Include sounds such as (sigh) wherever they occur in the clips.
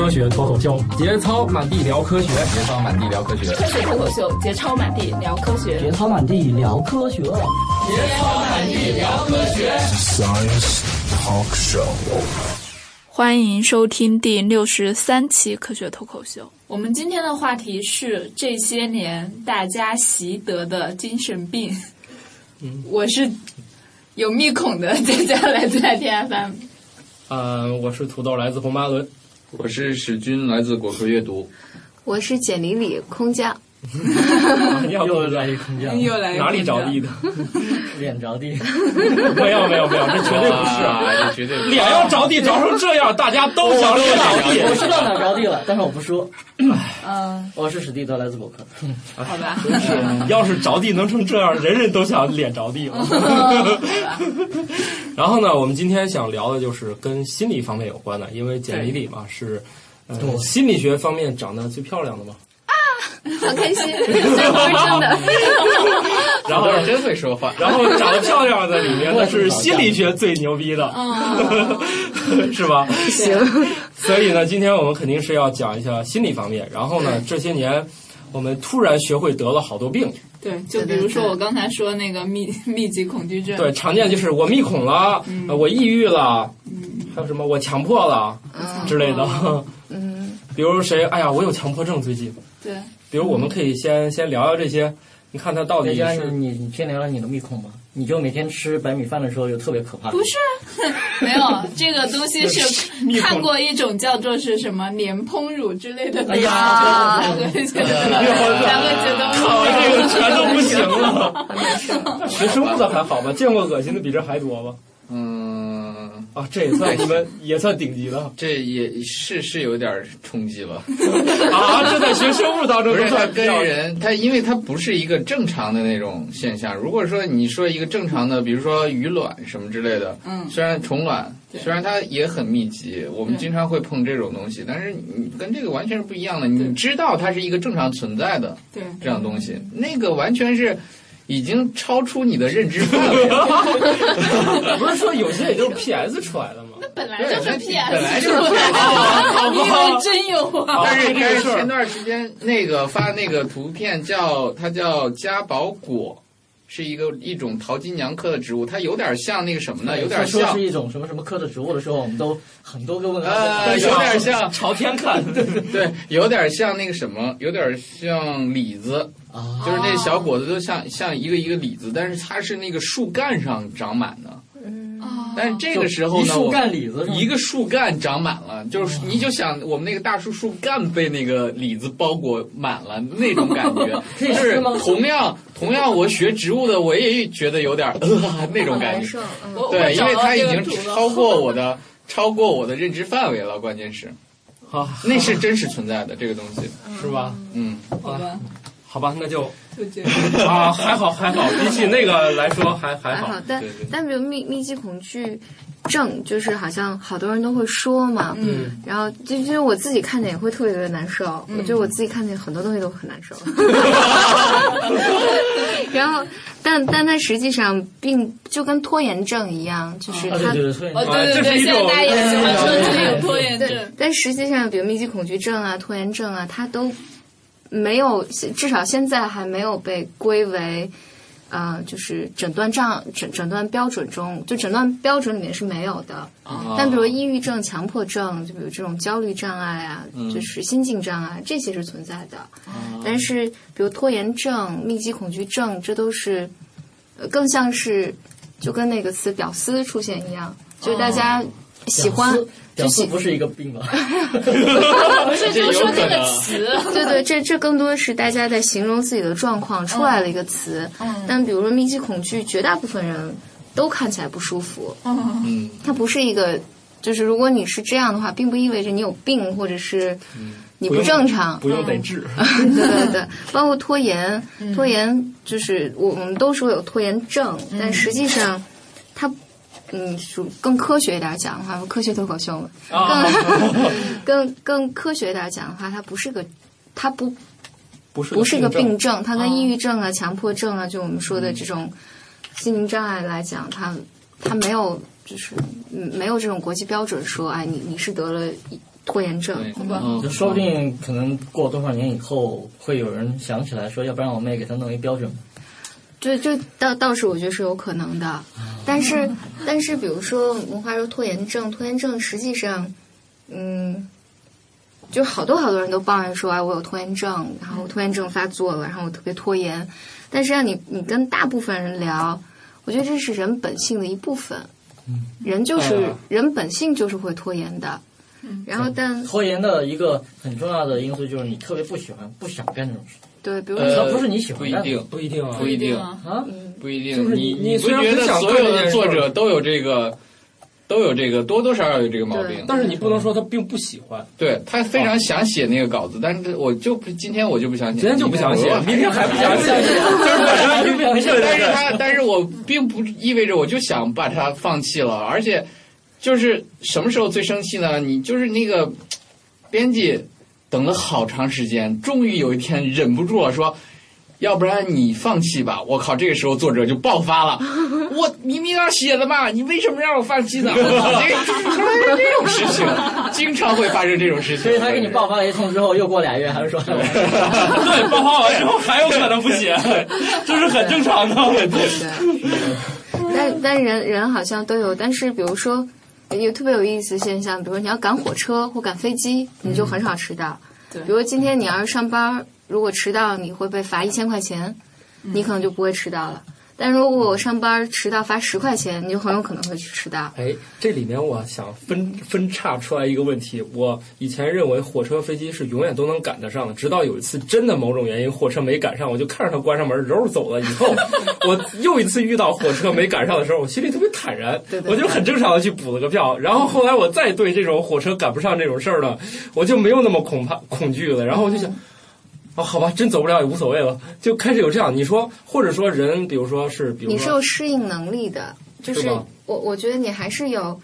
科学脱口秀，节操满地聊科学，节操满地聊科学，科学脱口秀，节操满地聊科学，节操满地聊科学，节操满地聊科学。Science Talk Show，欢迎收听第六十三期科学脱口秀。我们今天的话题是这些年大家习得的精神病。嗯，我是有密孔的佳佳，来自 TFM。嗯，我是土豆，来自红八轮。我是史军，来自果壳阅读。我是简里里空降。(laughs) 又来一空降，又来哪里着地的？(laughs) 脸着地？(laughs) 没有没有没有，这绝对不是啊！这绝对脸要着地着成这样，大家都想脸着地。我知道哪着地了，但是我不说。嗯，(clears throat) 我是史蒂德，来自果壳。好吧。是要是着地能成这样，人人都想脸着地了。然后呢，我们今天想聊的就是跟心理方面有关的，因为简历里嘛是呃心理学方面长得最漂亮的嘛。(laughs) 好开心，这不是真的。然后真会说话，(laughs) 然后长得漂亮的里面呢是心理学最牛逼的，(laughs) 是吧？行。所以呢，今天我们肯定是要讲一下心理方面。然后呢，这些年我们突然学会得了好多病。对，就比如说我刚才说那个密密集恐惧症。对，常见就是我密恐了，我抑郁了，还有什么我强迫了之类的。嗯。比如谁？哎呀，我有强迫症最近。对。比如我们可以先先聊聊这些，你看它到底是你你先聊聊你的密孔吧。你就每天吃白米饭的时候有特别可怕？不是，(laughs) 没有这个东西是看过一种叫做是什么莲蓬乳之类的。哎呀，两个觉得两个觉得好，这个全都不行了。(laughs) 学生物的还好吧？见过恶心的比这还多吧？嗯。啊，这也算你们也算顶级了，这也是是有点冲击吧 (laughs) 啊！这在学生物当中不是它跟人，它因为它不是一个正常的那种现象。如果说你说一个正常的，比如说鱼卵什么之类的，嗯，虽然虫卵虽然它也很密集，我们经常会碰这种东西，但是你跟这个完全是不一样的。你知道它是一个正常存在的，对这样东西，那个完全是。已经超出你的认知范围了。(laughs) 不是说有些也就是 PS 出来的吗？那本来就是 PS，本来就是 PS。(laughs) 你以为真有啊？但是但是前段时间那个发那个图片叫它叫嘉宝果，是一个一种淘金娘科的植物，它有点像那个什么呢？有点像是一种什么什么科的植物的时候，我们都很多个问号。呃，有点像朝天看，对 (laughs) 对对，有点像那个什么，有点像李子。啊，就是那小果子都像像一个一个李子，但是它是那个树干上长满的。嗯，但是这个时候呢，树干李子，一个树干长满了，就是你就想我们那个大树树干被那个李子包裹满了那种感觉，(laughs) 就是同样同样我学植物的我也觉得有点呃那种感觉，对，因为它已经超过 (laughs) 我的超过我的认知范围了，关键是，好，那是真实存在的这个东西，是吧？嗯，好吧。好吧，那就 (laughs) 啊，还好还好，比起那个来说还还好。但但比如密密集恐惧症，就是好像好多人都会说嘛，嗯，然后就其实我自己看见也会特别特别难受，我觉得我自己看见很多东西都很难受。(laughs) 然后，但但它实际上并就跟拖延症一样，就是它哦对对对对，现在大家也喜欢说自己有拖延症，但实际上，比如密集恐惧症啊、拖延症啊，它都。没有，至少现在还没有被归为，呃，就是诊断障诊诊断标准中，就诊断标准里面是没有的。但比如抑郁症、强迫症，就比如这种焦虑障碍啊，就是心境障碍，这些是存在的。但是，比如拖延症、密集恐惧症，这都是，更像是就跟那个词“屌丝”出现一样，就是大家喜欢。屌丝不是一个病吧？(laughs) 不是，就说这个词。(laughs) 对对，这这更多是大家在形容自己的状况出来的一个词。嗯。但比如说密集恐惧，绝大部分人都看起来不舒服。嗯。它不是一个，就是如果你是这样的话，并不意味着你有病，或者是你不正常。不用得治。(laughs) 对对对，包括拖延，拖延就是我们都说有拖延症，但实际上它。嗯，属更科学一点讲的话，科学脱口秀嘛，更 (laughs) 更更科学一点讲的话，它不是个，它不不是不是个病症，它跟抑郁症啊、强迫症啊，就我们说的这种心灵障碍来讲，它它没有就是没有这种国际标准说，哎，你你是得了。拖延症。就说不定可能过多少年以后，会有人想起来说，要不然我们也给他弄一标准。就就倒倒是我觉得是有可能的，但是但是比如说我们话说拖延症，拖延症实际上，嗯，就好多好多人都抱怨说，哎，我有拖延症，然后拖延症发作了，然后我特别拖延。但是让你你跟大部分人聊，我觉得这是人本性的一部分，人就是人本性就是会拖延的。然后但拖延的一个很重要的因素就是你特别不喜欢、不想干这种事。对，比如说不是你喜欢，不一定，不一定，不一定啊，不一定。就是你你不觉得所有的作者都有这个，都有这个多多少少有这个毛病？但是你不能说他并不喜欢，对他非常想写那个稿子，但是我就今天我就不想写，今天就不想写，明天还不想写，就是 (laughs) 但是他，但是我并不意味着我就想把它放弃了，而且就是什么时候最生气呢？你就是那个编辑等了好长时间，终于有一天忍不住了，说。要不然你放弃吧！我靠，这个时候作者就爆发了。(laughs) 我明明要写的嘛，你为什么让我放弃呢？(laughs) 我靠，这个这种事情经常会发生这种事情。所以他给你爆发了一通之后，又过俩月还是说？对，爆发完之后还有可能不写，(laughs) 这是很正常的。对对。但但人人好像都有，但是比如说有特别有意思现象，比如说你要赶火车或赶飞机，你就很少迟到。对。比如今天你要是上班。如果迟到，你会被罚一千块钱，你可能就不会迟到了。但如果我上班迟到罚十块钱，你就很有可能会去迟到。哎，这里面我想分分叉出来一个问题：我以前认为火车、飞机是永远都能赶得上的，直到有一次真的某种原因火车没赶上，我就看着它关上门，揉走了。以后 (laughs) 我又一次遇到火车没赶上的时候，我心里特别坦然，我就很正常的去补了个票。然后后来我再对这种火车赶不上这种事儿呢，我就没有那么恐怕恐惧了。然后我就想。哦，好吧，真走不了也无所谓了，就开始有这样。你说，或者说人，比如说是，比如你是有适应能力的，就是我，我觉得你还是有，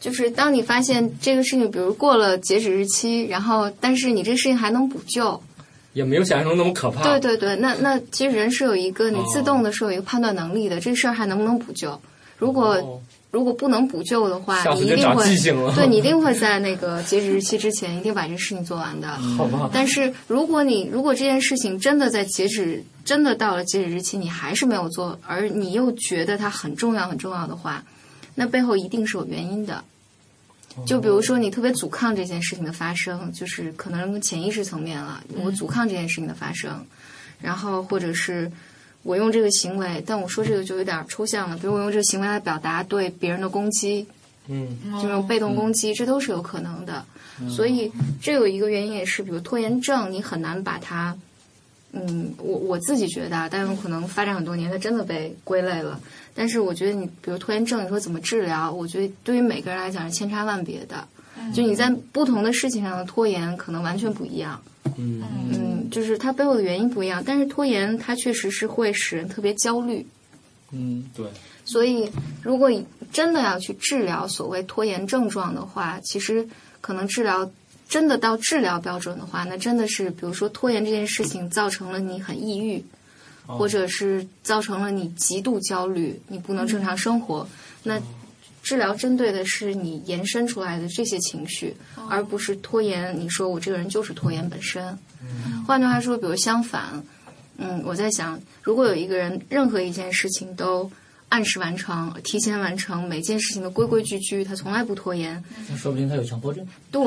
就是当你发现这个事情，比如过了截止日期，然后但是你这个事情还能补救，也没有想象中那么可怕。对对对，那那其实人是有一个你自动的是有一个判断能力的，这事儿还能不能补救？如果。如果不能补救的话，你一定会对你一定会在那个截止日期之前一定把这事情做完的。好吧。但是如果你如果这件事情真的在截止真的到了截止日期，你还是没有做，而你又觉得它很重要很重要的话，那背后一定是有原因的。就比如说你特别阻抗这件事情的发生，就是可能潜意识层面了，我阻抗这件事情的发生，然后或者是。我用这个行为，但我说这个就有点抽象了。比如我用这个行为来表达对别人的攻击，嗯，就用被动攻击，这都是有可能的。所以这有一个原因也是，比如拖延症，你很难把它，嗯，我我自己觉得，但有可能发展很多年，它真的被归类了。但是我觉得你，比如拖延症，你说怎么治疗？我觉得对于每个人来讲是千差万别的。就你在不同的事情上的拖延，可能完全不一样。嗯嗯，就是它背后的原因不一样，但是拖延它确实是会使人特别焦虑。嗯，对。所以，如果真的要去治疗所谓拖延症状的话，其实可能治疗真的到治疗标准的话，那真的是比如说拖延这件事情造成了你很抑郁，或者是造成了你极度焦虑，你不能正常生活，那。治疗针对的是你延伸出来的这些情绪，而不是拖延。你说我这个人就是拖延本身。换句话说，比如相反，嗯，我在想，如果有一个人任何一件事情都按时完成、提前完成，每件事情都规规矩矩，他从来不拖延，那说不定他有强迫症。对，(laughs)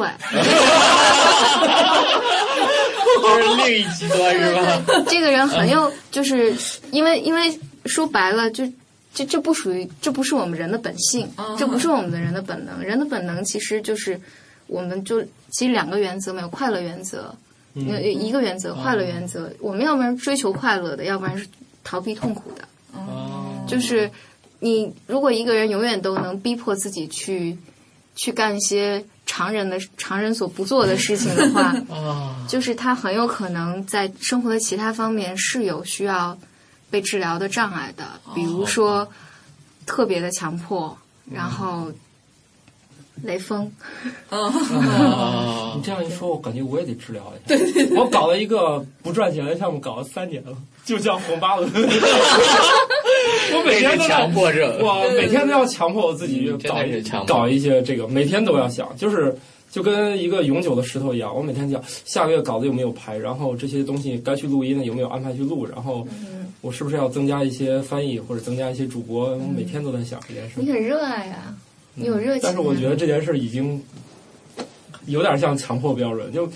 这是另一极端，是吧？(laughs) 这个人很有，就是因为因为说白了就。这这不属于，这不是我们人的本性，这不是我们的人的本能。人的本能其实就是，我们就其实两个原则嘛，有快乐原则，一个原则快乐原则。我们要不然追求快乐的，要不然是逃避痛苦的。就是你如果一个人永远都能逼迫自己去去干一些常人的常人所不做的事情的话，(laughs) 就是他很有可能在生活的其他方面是有需要。被治疗的障碍的，比如说特别的强迫，然后雷锋。(laughs) 你这样一说，我感觉我也得治疗一下。对对，我搞了一个不赚钱的项目，搞了三年了，就叫红八轮。(laughs) 我每天都强迫症，我每天都要强迫我自己搞搞一些这个，每天都要想，就是就跟一个永久的石头一样，我每天讲下个月稿子有没有排，然后这些东西该去录音的有没有安排去录，然后我是不是要增加一些翻译或者增加一些主播，我每天都在想这件事。你很热爱啊，你有热情。但是我觉得这件事已经有点像强迫标准，就。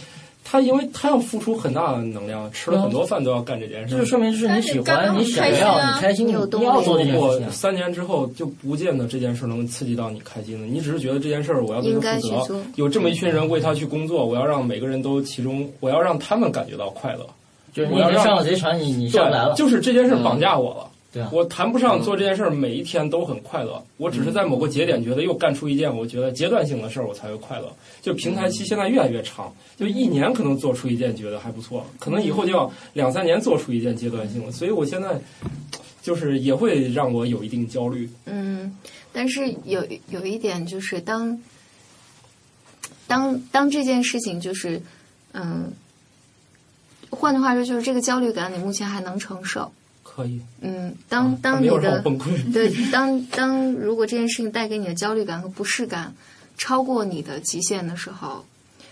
他因为他要付出很大的能量，吃了很多饭都要干这件事。就说明是你喜欢，你想要，你开心，你要做这件事。三年之后就不见得这件事能刺激到你开心了。你只是觉得这件事我要对他负责，有这么一群人为他去工作，我要让每个人都其中，我要让他们感觉到快乐。就是你上了贼船，你你下不来了。就是这件事绑架我了。对我谈不上做这件事儿每一天都很快乐，我只是在某个节点觉得又干出一件我觉得阶段性的事儿，我才会快乐。就平台期现在越来越长，就一年可能做出一件觉得还不错，可能以后就要两三年做出一件阶段性的，所以我现在就是也会让我有一定焦虑。嗯，但是有有一点就是当当当这件事情就是嗯，换句话说就是这个焦虑感你目前还能承受。可以，嗯，当当你的 (laughs) 对，当当如果这件事情带给你的焦虑感和不适感超过你的极限的时候，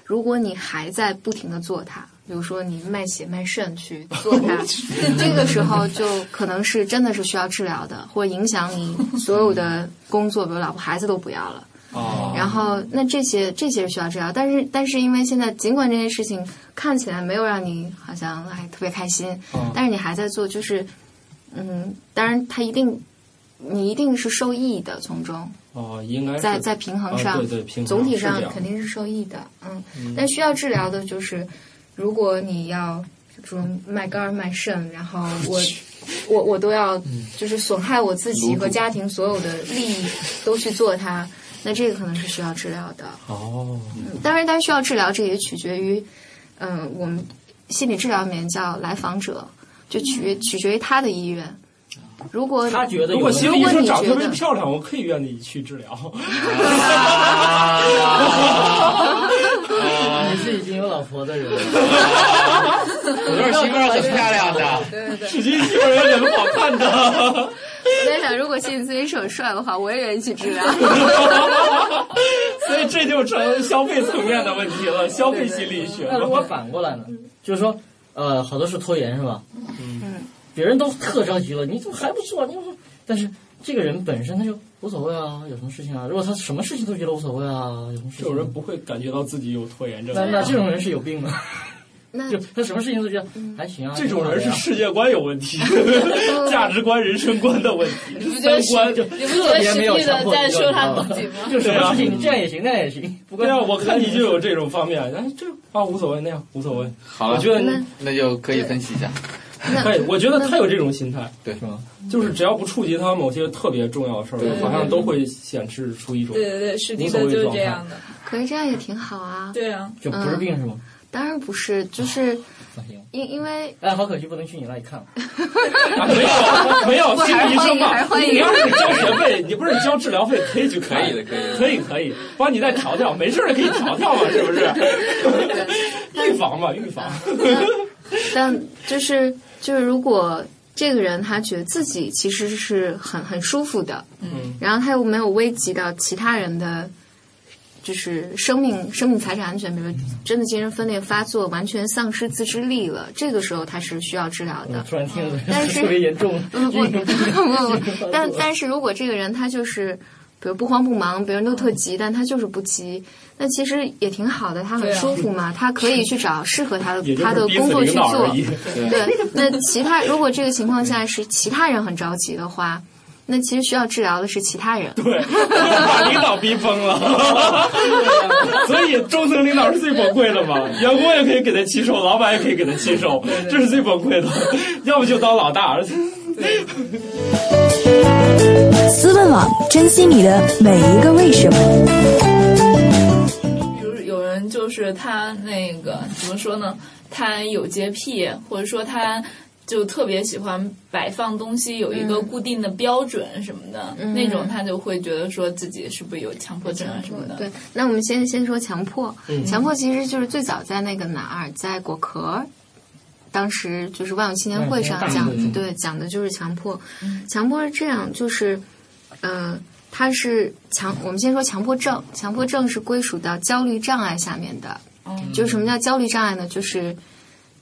如果你还在不停的做它，比如说你卖血卖肾去做它，(laughs) 这个时候就可能是真的是需要治疗的，或影响你所有的工作，比如老婆孩子都不要了。哦，然后那这些这些是需要治疗，但是但是因为现在尽管这件事情看起来没有让你好像还特别开心，但是你还在做，就是。嗯，当然，他一定，你一定是受益的从中。哦，应该在在平衡上，对对，平衡总体上肯定是受益的。嗯，但需要治疗的就是，如果你要说卖肝卖肾，然后 (laughs) 我我我都要就是损害我自己和家庭所有的利益都去做它，那这个可能是需要治疗的。哦，当然，它需要治疗，这也取决于，嗯，我们心理治疗里面叫来访者。就取取决于他的意愿。如果他觉得，如果心理医生长特别漂亮，我可以愿意去治疗。(laughs) (laughs) 你是已经有老婆的人。(laughs) 我就是媳妇儿很漂亮的。对对对，实际媳妇儿有点好看的。我在想，如果心理咨询师很帅的话，我也愿意去治疗。所以这就成消费层面的问题了，消费心理学。那如果反过来呢？就是说。呃，好多是拖延是吧？嗯，别人都特着急了，你怎么还不做？你说，但是这个人本身他就无所谓啊，有什么事情啊？如果他什么事情都觉得无所谓啊，有什么事？这种人不会感觉到自己有拖延症。那那这种人是有病的。那就他什么事情都觉得还行啊。这种人是世界观有问题，(laughs) 价值观、人生观的问题，三观就特别没有强迫在说他自己吗？就什么事情你这样也行，那样也行。不过我看你就有这种方面，哎，这啊无所谓，那样无所谓。好，我觉得那就可以分析一下。可以，我觉得他有这种心态，对，是吗？就是只要不触及他某些特别重要的事儿，好像都会显示出一种对对对，是的，就是这样的。可是这样也挺好啊。对啊，就不是病是吗？当然不是，就是因因为哎，好可惜不能去你那里看。没 (laughs) 有没有，心理医生嘛，你要是交学费，你不是交治疗费可以就可以的，可以可以可以，帮你再调调，没事的可以调调嘛，是不是？预防嘛，预防。但就是就是，如果这个人他觉得自己其实是很很舒服的，嗯，然后他又没有危及到其他人的。就是生命、生命财产安全，比如真的精神分裂发作，完全丧失自制力了，这个时候他是需要治疗的。突然听，但是特别严重。不不不不，但但是如果这个人他就是，比如不慌不忙，别人都特急，但他就是不急，那其实也挺好的，他很舒服嘛，他可以去找适合他的他的工作去做。对，那其他如果这个情况下是其他人很着急的话。那其实需要治疗的是其他人，对，把 (laughs) 领导逼疯了，(laughs) 所以中层领导是最崩溃的嘛，员工也可以给他起手，老板也可以给他起手，这是最崩溃的，(laughs) 要不就当老大。思问网，珍惜你的每一个为什么。比如有人就是他那个怎么说呢？他有洁癖，或者说他。就特别喜欢摆放东西有一个固定的标准什么的，那种他就会觉得说自己是不是有强迫症啊什么的。对，那我们先先说强迫，强迫其实就是最早在那个哪儿，在果壳，当时就是万有青年会上讲，对，讲的就是强迫。强迫是这样，就是，呃，它是强，我们先说强迫症，强迫症是归属到焦虑障碍下面的。就是什么叫焦虑障碍呢？就是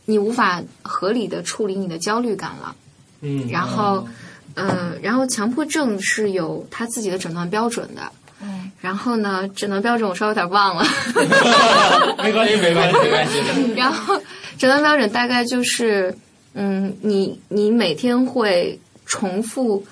你无法合理的处理你的焦虑感了。嗯，然后，呃，然后强迫症是有他自己的诊断标准的。嗯，然后呢，诊断标准我稍微有点忘了。(laughs) (laughs) 没关系，没关系，没关系。(laughs) 然后诊断标准大概就是，嗯，你你每天会重复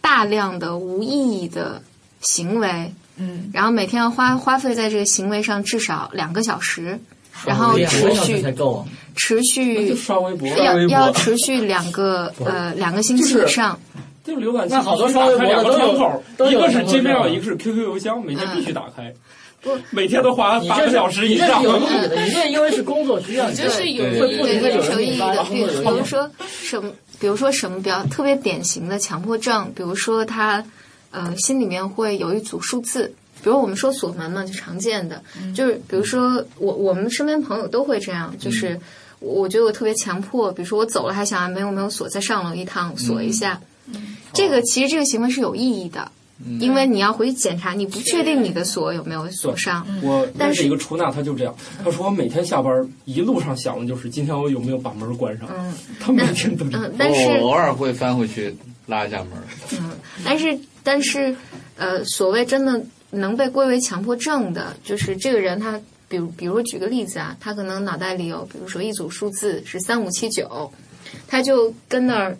大量的无意义的行为，嗯，然后每天要花花费在这个行为上至少两个小时，然后持续才够啊！持续刷微博，要要持续两个呃两个星期以上。就是浏览器那好多刷微博的两个都有窗口，都有一个是 Gmail，一个是 QQ 邮箱，每天必须打开。不，每天都花八个小时以你这上是。有意义的，(laughs) 你这因为是工作需要，你就是有对会不停的有是有意义的，比。如说什么，比如说什么比较特别典型的强迫症，比如说他呃心里面会有一组数字，比如我们说锁门嘛，就常见的，就是比如说我我们身边朋友都会这样，就是我我觉得我特别强迫，比如说我走了还想啊没有没有锁，再上楼一趟锁一下，这个其实这个行为是有意义的。因为你要回去检查，你不确定你的锁有没有锁上，我但是认识一个出纳，他就这样。他说我每天下班一路上想的就是今天我有没有把门关上。嗯他每天都这样嗯，但是偶尔会翻回去拉一下门。嗯，但是但是，呃，所谓真的能被归为强迫症的，就是这个人他，比如比如举个例子啊，他可能脑袋里有，比如说一组数字是三五七九，他就跟那儿。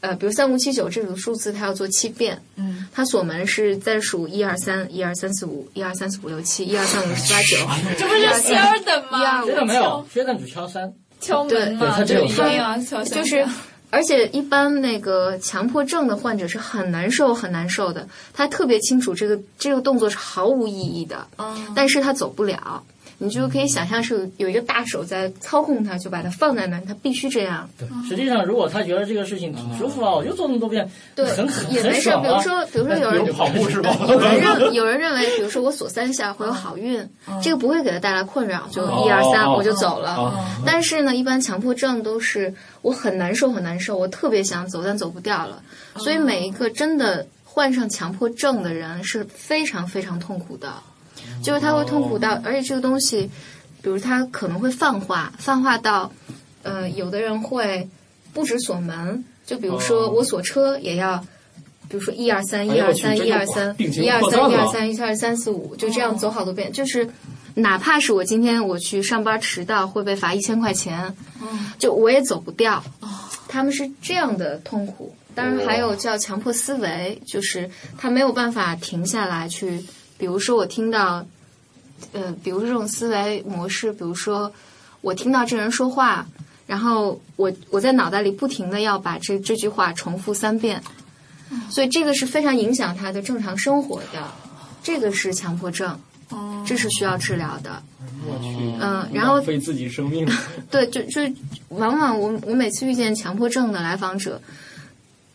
呃，比如三五七九这组数字，他要做七遍。嗯，他锁门是再数一二三，一二三四五，一二三四五六七，一二三五六七八九。这不是仙儿的吗？一学长没有，学长只敲三。敲门嘛，对他只有就是，而且一般那个强迫症的患者是很难受、很难受的。他特别清楚这个这个动作是毫无意义的，嗯但是他走不了。你就可以想象是有有一个大手在操控他，就把它放在那儿，他必须这样。对，实际上如果他觉得这个事情挺舒服啊，我就做那么多遍，对很很，也没事。比如说，比如说有人跑步是吧？有人认有人认为，比如说我锁三下会有好运，这个不会给他带来困扰，就一二三哦我就走了。哦但是呢，一般强迫症都是我很难受很难受，我特别想走，但走不掉了。所以每一个真的患上强迫症的人是非常非常痛苦的，就是他会痛苦到，而且这个东西，比如他可能会泛化，泛化到，呃，有的人会不止锁门，就比如说哦我锁车也要。比如说一二三一二三一二三一二三扩散了一二三一二三四五，就这样走好多遍。就是哪怕是我今天我去上班迟到会被罚一千块钱，就我也走不掉。他们是这样的痛苦。当然还有叫强迫思维，就是他没有办法停下来去，比如说我听到，呃，比如说这种思维模式，比如说我听到这人说话，然后我我在脑袋里不停的要把这这句话重复三遍，所以这个是非常影响他的正常生活的，这个是强迫症，这是需要治疗的。我去，嗯，然后浪费自己生命。(laughs) 对，就就往往我我每次遇见强迫症的来访者，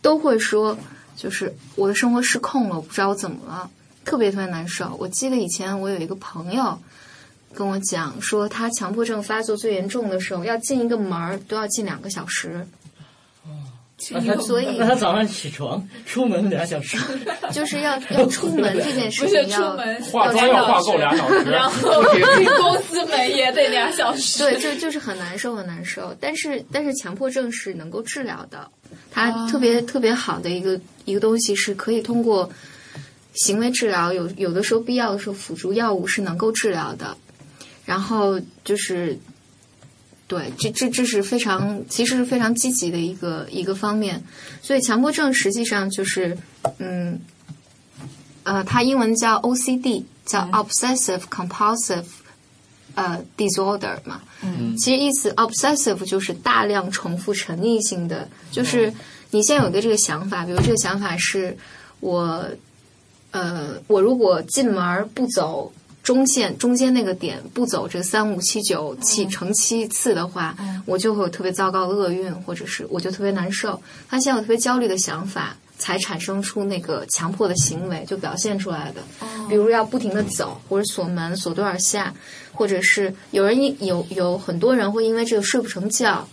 都会说，就是我的生活失控了，我不知道我怎么了，特别特别难受。我记得以前我有一个朋友跟我讲说，他强迫症发作最严重的时候，要进一个门儿都要进两个小时，哦所以那他早上起床出门俩小时，(laughs) 就是要要出门这件事情要出门化妆要化够俩小时，(laughs) 然后进公司门也得俩小时。对，就就是很难受，很难受。但是但是强迫症是能够治疗的，它特别、特别好的一个一个东西是可以通过行为治疗，有有的时候必要的时候辅助药物是能够治疗的。然后就是，对，这这这是非常其实是非常积极的一个一个方面。所以强迫症实际上就是，嗯，呃，它英文叫 OCD，叫 Obsessive Compulsive。呃，disorder 嘛，嗯，其实意思 obsessive 就是大量重复沉溺性的，就是你现在有一个这个想法，比如这个想法是我，呃，我如果进门儿不走中线中间那个点，不走这三五七九七乘七次的话，我就会有特别糟糕的厄运，或者是我就特别难受。发现在有特别焦虑的想法，才产生出那个强迫的行为，就表现出来的。比如要不停的走，或者锁门锁多少下，或者是有人因有有很多人会因为这个睡不成觉，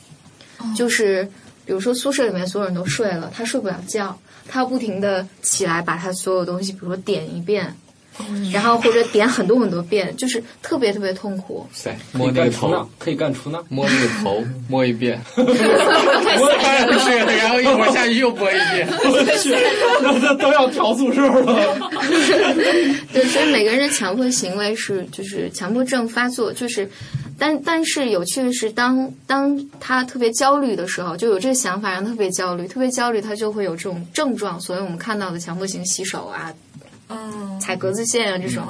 就是比如说宿舍里面所有人都睡了，他睡不了觉，他要不停的起来把他所有东西，比如说点一遍，然后或者点很多很多遍，就是特别特别痛苦。塞，摸那个头，可以干出纳，摸那个头，(laughs) (laughs) 摸一遍，摸当然是，然后一会儿下去又摸一遍，(laughs) 我去，那这都要调宿舍了。对，所以每个人的强迫行为是，就是强迫症发作，就是，但但是有趣的是，当当他特别焦虑的时候，就有这个想法，让他特别焦虑，特别焦虑，他就会有这种症状。所以我们看到的强迫性洗手啊，嗯，踩格子线啊这种，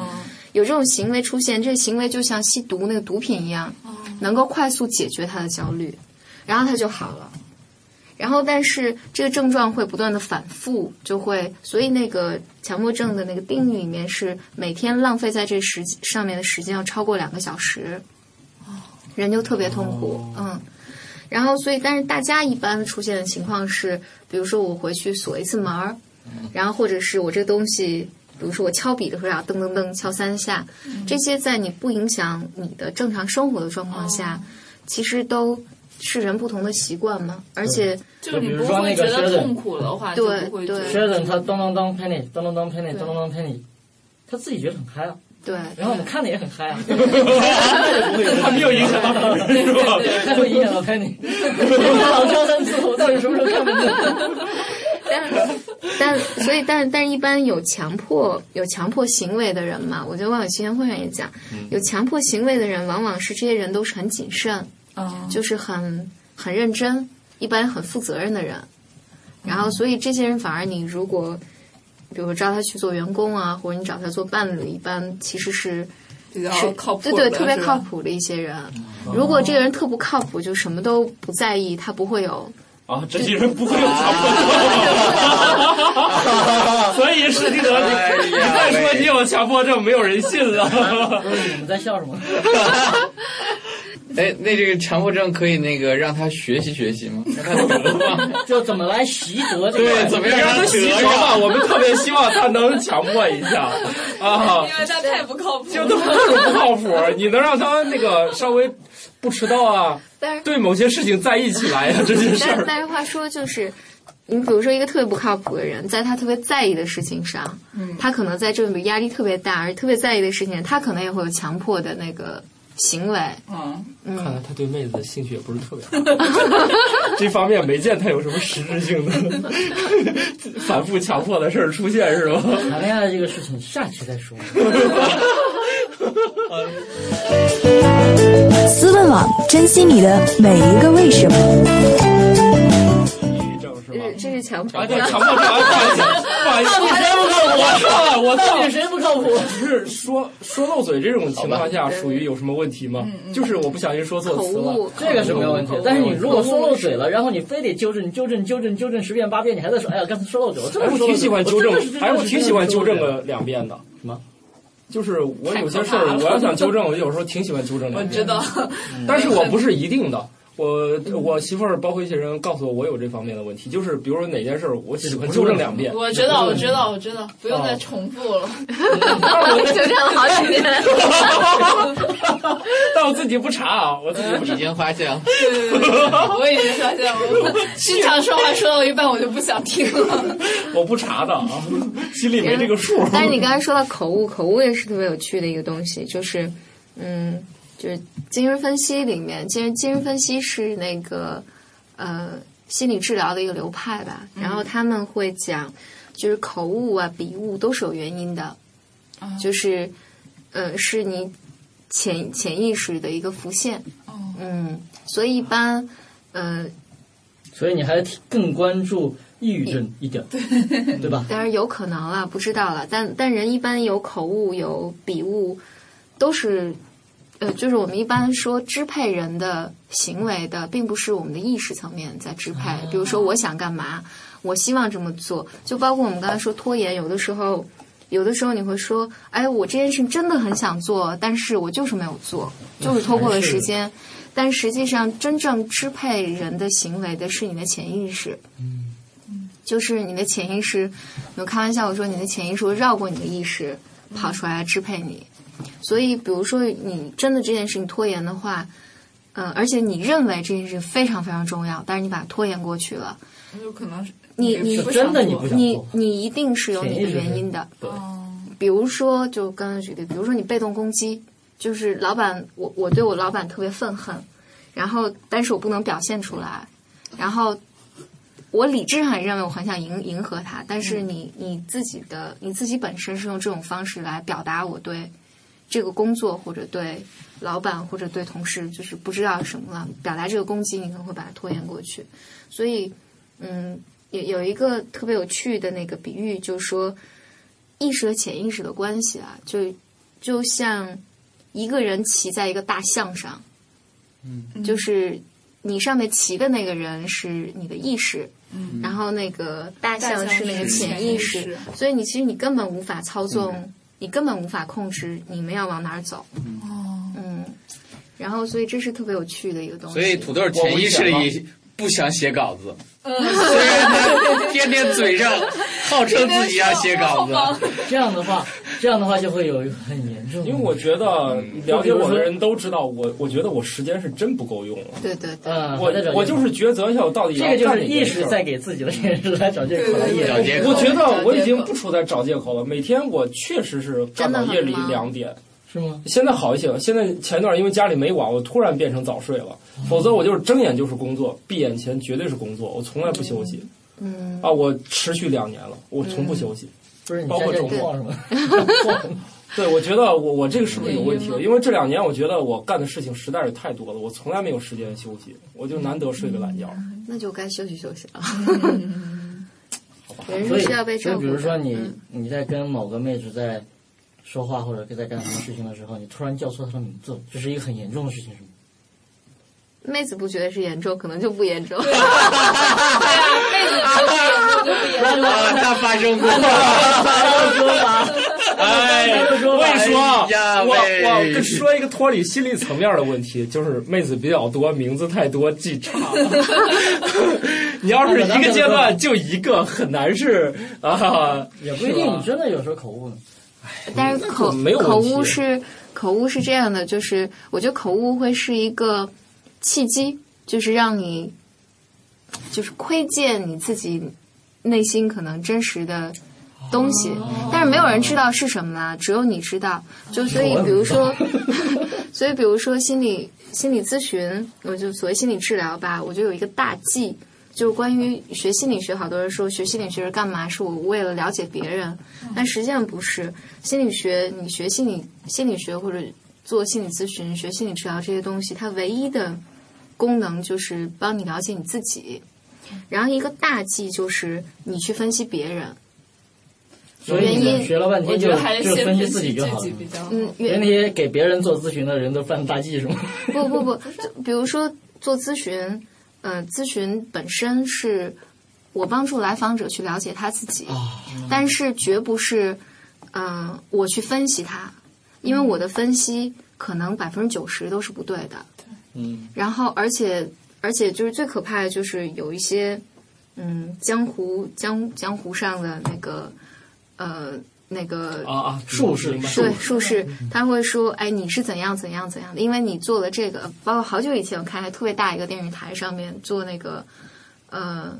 有这种行为出现，这个行为就像吸毒那个毒品一样，能够快速解决他的焦虑，然后他就好了。然后，但是这个症状会不断的反复，就会，所以那个强迫症的那个定义里面是每天浪费在这时上面的时间要超过两个小时，人就特别痛苦，嗯。然后，所以，但是大家一般出现的情况是，比如说我回去锁一次门儿，然后或者是我这个东西，比如说我敲笔的时候要噔噔噔敲三下，这些在你不影响你的正常生活的状况下，其实都是人不同的习惯嘛，而且就你不会觉得痛苦的话，对就不会觉得对 Sheldon 他当当当 penny 当当当 penny 当当当 penny，他自己觉得很嗨啊，对，然后我们看的也很嗨啊，(laughs) 他没有影响到别人，是吧？他会影响到 penny，老敲三次，我到底什么时候看不见？但但所以但但是一般有强迫有强迫行为的人嘛，我觉得万有奇缘会上也讲，有强迫行为的人，往往是这些人都是很谨慎，嗯就是很很认真，一般很负责任的人。然后，所以这些人反而你如果，比如说招他去做员工啊，或者你找他做伴侣，一般其实是比较靠谱的，对对，特别靠。谱的一些人。如果这个人特不靠谱，就什么都不在意，他不会有啊，这些人不会有强迫症，所以史蒂德，你再说你有强迫症，没有人信了。不 (laughs) 是你们在笑什么？哎，那这个强迫症可以那个让他学习学习吗？让他得吗？就怎么来习得这个？对，怎么样让他习得洗手吧，呀？我们特别希望他能强迫一下啊因。为他太不靠谱，就他妈不靠谱，你能让他那个稍微不迟到啊，但是对某些事情在意起来呀、(laughs) 这件事儿。但但是话说就是，你比如说一个特别不靠谱的人，在他特别在意的事情上，嗯，他可能在这里压力特别大，而特别在意的事情，他可能也会有强迫的那个行为。嗯，看来他对妹子的兴趣也不是特别好，(laughs) 这方面没见他有什么实质性的 (laughs) 反复强迫的事儿出现，是吗？谈恋爱这个事情，下期再说。(laughs) 思问网，珍惜你的每一个为什么。抑郁症是吧？这这是强迫啊，对，强迫症，啊不好意思，不好意思，谁不靠谱？我错了，我错了到底。谁不靠谱？不是说说漏嘴这种情况下属于有什么问题吗？就是我不小心说错词了。这个是没有问题，但是你如果说漏嘴了，然后你非得纠正、纠正、纠正、纠正十遍八遍，你还在说，哎呀，刚才说漏嘴，我真哎，的说我挺喜欢纠正还我挺喜欢纠正个两遍的。什么？就是我有些事儿，我要想纠正，我有时候挺喜欢纠正两遍。我知道，但是我不是一定的。我我媳妇儿包括一些人告诉我，我有这方面的问题，就是比如说哪件事儿，我喜欢纠正两遍。我知道，我知道，我知道，不用再重复了。纠正了好几遍。(laughs) 但我自己不查啊，我自己不查已。经发现了，对对对对，我已经发现我经常说话说到一半我就不想听了。(laughs) 我不查的啊，心里没这个数。但是你刚才说到口误，口误也是特别有趣的一个东西，就是，嗯，就是精神分析里面，精神精神分析是那个呃心理治疗的一个流派吧，然后他们会讲，就是口误啊、笔误都是有原因的，就是呃是你潜潜意识的一个浮现，嗯，所以一般呃所以你还更关注抑郁症一点，对对吧？当然有可能了，不知道了。但但人一般有口误、有笔误，都是，呃，就是我们一般说支配人的行为的，并不是我们的意识层面在支配。比如说，我想干嘛，我希望这么做，就包括我们刚才说拖延，有的时候。有的时候你会说，哎，我这件事真的很想做，但是我就是没有做，就是拖过了时间。但实际上，真正支配人的行为的是你的潜意识。就是你的潜意识，有开玩笑我说你的潜意识会绕过你的意识跑出来支配你，所以比如说你真的这件事情拖延的话，嗯，而且你认为这件事非常非常重要，但是你把它拖延过去了，有可能是你你真的你不想你做。你一定是有你的原因的。对，比如说，就刚才举例，比如说你被动攻击，就是老板，我我对我老板特别愤恨，然后但是我不能表现出来，然后我理智上也认为我很想迎迎合他，但是你你自己的你自己本身是用这种方式来表达我对这个工作或者对老板或者对同事就是不知道什么了，表达这个攻击，你可能会把它拖延过去，所以嗯，有有一个特别有趣的那个比喻，就是说。意识和潜意识的关系啊，就就像一个人骑在一个大象上，嗯，就是你上面骑的那个人是你的意识，嗯，然后那个大象是那个潜意识，所以你其实你根本无法操纵，你根本无法控制你们要往哪儿走，哦，嗯，然后所以这是特别有趣的一个东西，所以土豆潜意识里不想写稿子。虽然他天天嘴上号称自己要写稿子，(laughs) 这样的话，这样的话就会有一个很严重。因为我觉得了解我的人都知道，我我觉得我时间是真不够用了。对对，嗯，我我就是抉择一下，我到底这个就是意识在给自己的现实来找借口了。找借口。我觉得我已经不处在找借口了，每天我确实是干到夜里两点。是吗？现在好一些了。现在前段因为家里没网，我突然变成早睡了。否则我就是睁眼就是工作，闭眼前绝对是工作，我从来不休息。嗯啊，我持续两年了，我从不休息，不是包括周末是吗？(laughs) (laughs) 对，我觉得我我这个是不是有问题了？因为这两年我觉得我干的事情实在是太多了，我从来没有时间休息，我就难得睡个懒觉。那就该休息休息了。人所以是需要被照顾的。所以比如说你嗯你在跟某个妹子在说话或者在干什么事情的时候，你突然叫错她的名字，这是一个很严重的事情，是吗？妹子不觉得是严重，可能就不严重。对啊，(laughs) 妹子觉得不严重就不严重。啊，那发生过。说法，哎，我跟你说我我跟说一个脱离心理层面的问题，就是妹子比较多，名字太多，记差了。(laughs) 你要是一个阶段就一个，很难是啊，也不一定，你真的有时候口误呢。但是口没有口误是口误是这样的，就是我觉得口误会是一个契机，就是让你就是窥见你自己内心可能真实的东西，但是没有人知道是什么啦，只有你知道。就所以比如说，(laughs) 所以比如说心理心理咨询，我就所谓心理治疗吧，我就有一个大忌。就关于学心理学，好多人说学心理学是干嘛？是我为了了解别人，但实际上不是。心理学，你学心理心理学或者做心理咨询、学心理治疗这些东西，它唯一的功能就是帮你了解你自己。然后一个大忌就是你去分析别人，所以原因你学了半天就觉得还是就分析自己就好了自己。比较好。嗯，因为那些给别人做咨询的人都犯大忌是吗？(laughs) 不不不，就比如说做咨询，呃，咨询本身是我帮助来访者去了解他自己，但是绝不是，嗯、我去分析他，因为我的分析可能百分之九十都是不对的。嗯，然后而且而且就是最可怕的就是有一些，嗯，江湖江江湖上的那个，呃，那个啊啊，术士对，术士他会说：“哎，你是怎样怎样怎样的，因为你做了这个。”包括好久以前我看还特别大一个电视台上面做那个，呃，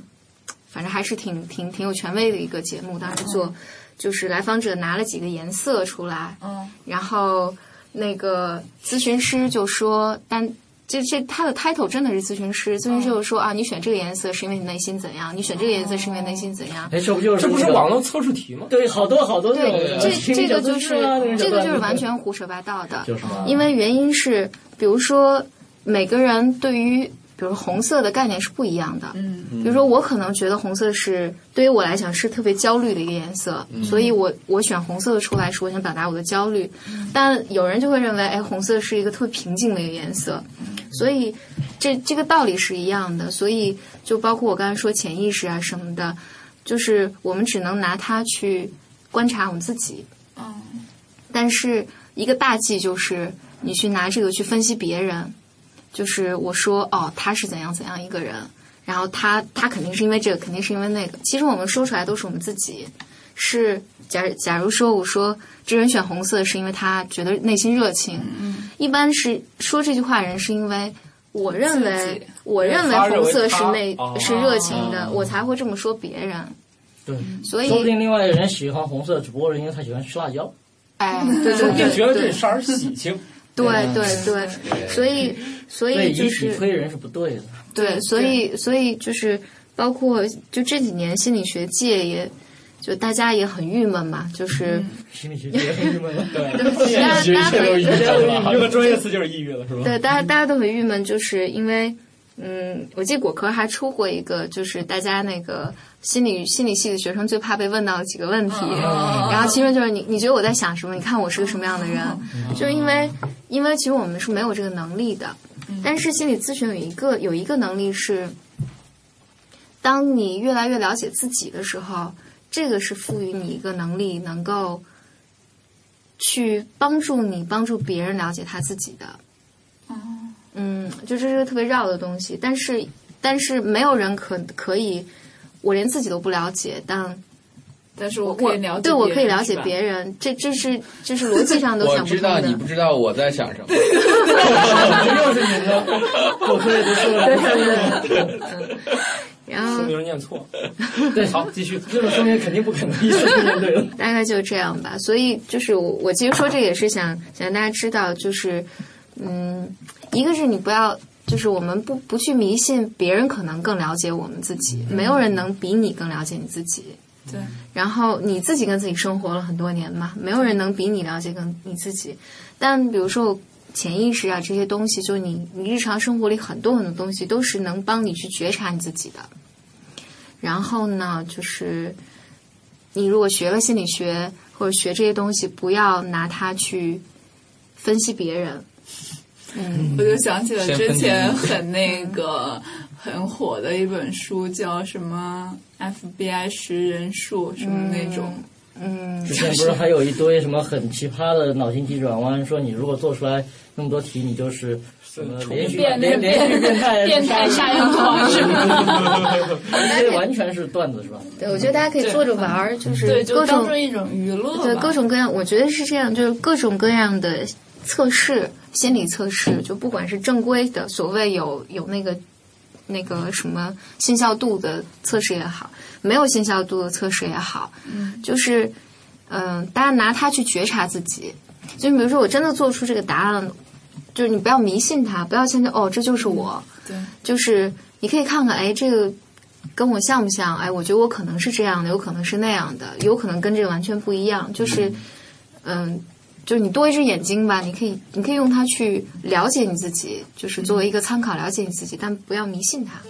反正还是挺挺挺有权威的一个节目。当时做就是来访者拿了几个颜色出来，嗯，然后那个咨询师就说：“但这这他的 title 真的是咨询师，咨询师就说啊，你选这个颜色是因为你内心怎样，你选这个颜色是因为内心怎样。”哎，这不就是这不是网络测试题吗？对，好多好多对，种这这个就是这个就是完全胡说八道的。就是嘛因为原因是，比如说每个人对于比如红色的概念是不一样的。嗯，比如说我可能觉得红色是对于我来讲是特别焦虑的一个颜色，所以我我选红色的出来是我想表达我的焦虑，但有人就会认为，哎，红色是一个特别平静的一个颜色，所以这这个道理是一样的。所以就包括我刚才说潜意识啊什么的，就是我们只能拿它去观察我们自己。嗯，但是一个大忌就是你去拿这个去分析别人，就是我说哦他是怎样怎样一个人，然后他他肯定是因为这个，肯定是因为那个。其实我们说出来都是我们自己。是假假如说我说这人选红色是因为他觉得内心热情，一般是说这句话人是因为我认为，我认为红色是内哦是热情的，我才会这么说别人。对，所以说不定另外一个人喜欢红色，只不过是因为他喜欢吃辣椒。哎，(laughs) 对对对觉得对对这色儿喜庆。对对对，所以所以就是推人是不对的。对，所以所以就是包括就这几年心理学界也，就大家也很郁闷嘛，就是心理学也很郁闷了。(laughs) 对，大家大家很郁闷，用 (laughs) 个专业词就是抑郁了，是吧？对大家大家都很郁闷，就是因为嗯，我记得果壳还出过一个，就是大家那个心理心理系的学生最怕被问到的几个问题，然后其中就是你你觉得我在想什么？你看我是个什么样的人？就是因为因为其实我们是没有这个能力的，但是心理咨询有一个有一个能力是，当你越来越了解自己的时候，这个是赋予你一个能力，能够去帮助你帮助别人了解他自己的。嗯，就这是个特别绕的东西，但是但是没有人可可以，我连自己都不了解，但但是我我可以了解，对我可以了解别人，这这是这是逻辑上都想不通的。知道你不知道我在想什么。(laughs) 又是你的，(laughs) 我可以不说了。(laughs) 然后说明念错。(laughs) 对，好，继续。这种说明肯定不可能对了。(laughs) 大概就这样吧。所以就是我我其实说这个也是想想让大家知道，就是嗯，一个是你不要。就是我们不不去迷信别人可能更了解我们自己，没有人能比你更了解你自己。对，然后你自己跟自己生活了很多年嘛，没有人能比你了解更你自己。但比如说潜意识啊这些东西，就是你你日常生活里很多很多东西都是能帮你去觉察你自己的。然后呢，就是你如果学了心理学或者学这些东西，不要拿它去分析别人。嗯我就想起了之前很那个很火的一本书，叫什么 FBI 识人术什么那种。嗯，之前不是还有一堆什么很奇葩的脑筋急转弯，说你如果做出来那么多题，你就是什么连续变连连续 (laughs) 变态变态杀人狂是吧？(laughs) 这完全是段子是吧？对，我觉得大家可以做着玩儿，就是对，就各种当做一种娱乐各种各样，我觉得是这样，就是各种各样的测试，心理测试，就不管是正规的，所谓有有那个那个什么信效度的测试也好，没有信效度的测试也好，嗯，就是嗯、大家拿它去觉察自己。就比如说，我真的做出这个答案，就是你不要迷信它，不要相信哦，这就是我，对，就是你可以看看，哎，这个跟我像不像？哎，我觉得我可能是这样的，有可能是那样的，有可能跟这个完全不一样。就是，嗯，就是你多一只眼睛吧，你可以，你可以用它去了解你自己，就是作为一个参考了解你自己，但不要迷信它。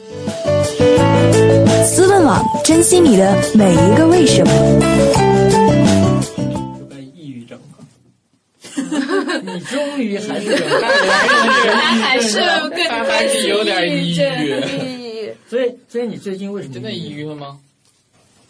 思问网，珍惜你的每一个为什么。就该抑郁症了。你终于还是有他还是他还是有点抑郁，所以所以你最近为什么真的抑郁了吗？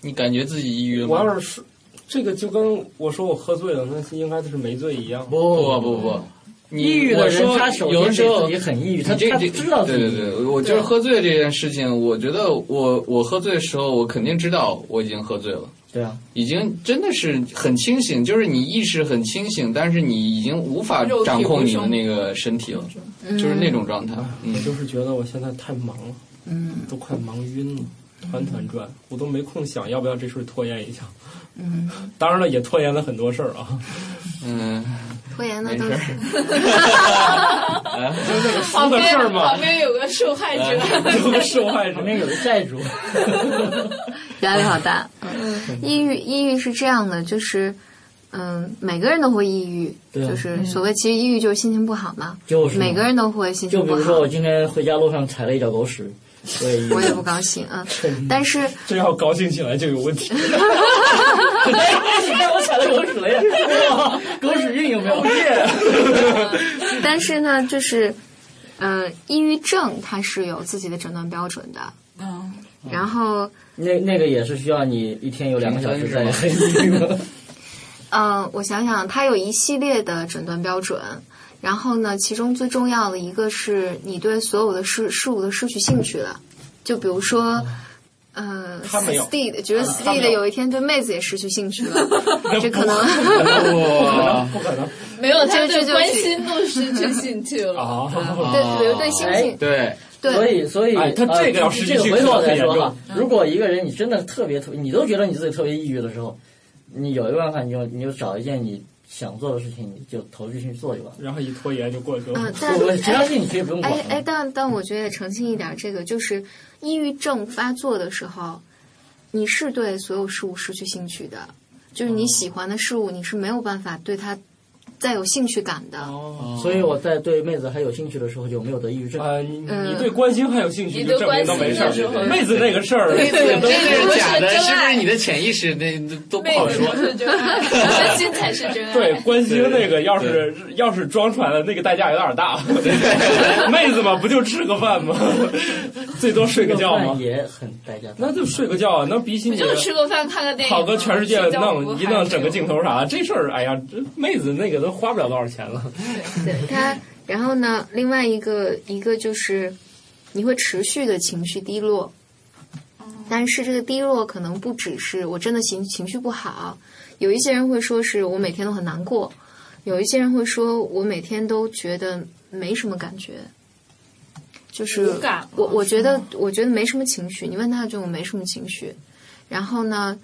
你感觉自己抑郁了吗？我要是说这个，就跟我说我喝醉了，那应该就是没醉一样。不不不不，你抑郁的人他首有的时候先得自己很抑郁，他他你这这知道自己对对对，我就是喝醉这件事情，我觉得我我喝醉的时候，我肯定知道我已经喝醉了。对啊，已经真的是很清醒，就是你意识很清醒，但是你已经无法掌控你的那个身体了，就是那种状态。我嗯，就是觉得我现在太忙了，嗯，都快忙晕了，团团转，我都没空想要不要这事儿拖延一下。嗯，(laughs) 当然了，也拖延了很多事儿啊。嗯，拖延的没事都是儿。书 (laughs) 的事儿嘛。旁，边有个受害者，有个受害者。旁。边有个债主，(laughs) 压力好大。嗯，抑郁，抑郁是这样的，就是。嗯，每个人都会抑郁，就是所谓其实抑郁就是心情不好嘛，就是每个人都会心情不好。就比如说，我今天回家路上踩了一脚狗屎，我也不高兴啊。但是这要高兴起来就有问题。(laughs) 你看我踩了狗屎了呀！哇，狗屎运有没有？但是呢，就是，呃，抑郁症它是有自己的诊断标准的。嗯，然后，那那个也是需要你一天有两个小时在很抑郁吗？呃，我想想，它有一系列的诊断标准。然后呢，其中最重要的一个是你对所有的事事物的失去兴趣了。就比如说，呃他没有，Steve 觉得他没 Steve 有有一天对妹子也失去兴趣了，(laughs) 这可能哇，(laughs) 不可能没有，他对这这就关心都失去兴趣了。(laughs) 啊！对对对心情对，所以，所以，哎他呃这个要失去兴趣这个回头再说哈。如果一个人你真的特别特别，你都觉得你自己特别抑郁的时候，你有一个办法，你就你就找一件你想做的事情，你就投进去做就完。然后一拖延就过去了。嗯，但我其他事情你可以不用管哎哎，但但我觉得澄清一点，这个就是抑郁症发作的时候，你是对所有事物失去兴趣的，就是你喜欢的事物，你是没有办法对它再有兴趣感的。哦，所以我在对妹子还有兴趣的时候就没有得抑郁症。啊，你你嗯对关心还有兴趣，就证明都没事儿。妹子那个事儿，这个不是是假的，是不是你的潜意识？那那都不好说关心才是真爱。对，关心那个要是要是装出来的那个代价有点大。(laughs) 妹子嘛，不就吃个饭吗？最多睡个觉吗？也很代价。那就睡个觉啊，能比起你就吃个饭看个电影，跑个全世界弄一弄整个镜头啥，这事儿，哎呀，这妹子那个都花不了多少钱了。对它，然后呢，另外一个一个就是你会持续的情绪低落，但是这个低落可能不只是我真的情情绪不好，有一些人会说是我每天都很难过，有一些人会说我每天都觉得没什么感觉。就是无感我，我觉得我觉得没什么情绪。你问他，就我没什么情绪。然后呢，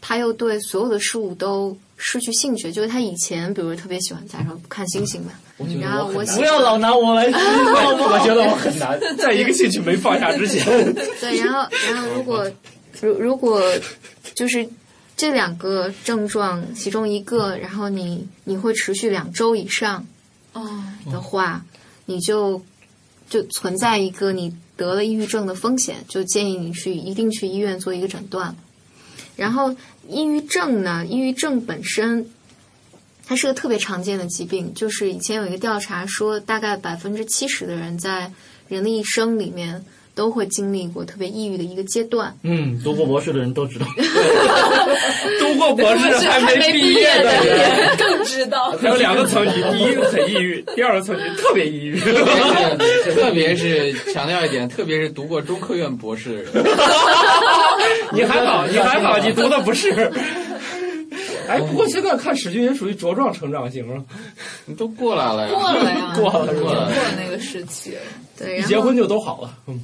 他又对所有的事物都失去兴趣。就是他以前，比如特别喜欢，假如说看星星嘛，然后我喜不要老拿我来举例，(laughs) 我觉得我很难，在一个兴趣没放下之前，(laughs) 对，然后然后如果如如果就是这两个症状其中一个，然后你你会持续两周以上哦，的话，你就就存在一个你得了抑郁症的风险，就建议你去一定去医院做一个诊断。然后抑郁症呢，抑郁症本身它是个特别常见的疾病，就是以前有一个调查说，大概百分之七十的人在人的一生里面都会经历过特别抑郁的一个阶段。嗯，读过博士的人都知道。(laughs) 读过博士还没毕业的人，更知道。还有两个层级，第一个很抑郁，第二个层级特别抑郁。特别是强调一点，特别是读过中科院博士的人，(laughs) 你还好，你还好，你读的不是。(laughs) 哎，不过现在看史俊也属于茁壮成长型了，你都过来了呀。过了呀，(laughs) 过了？过了那个时期了，对，一结婚就都好了。嗯，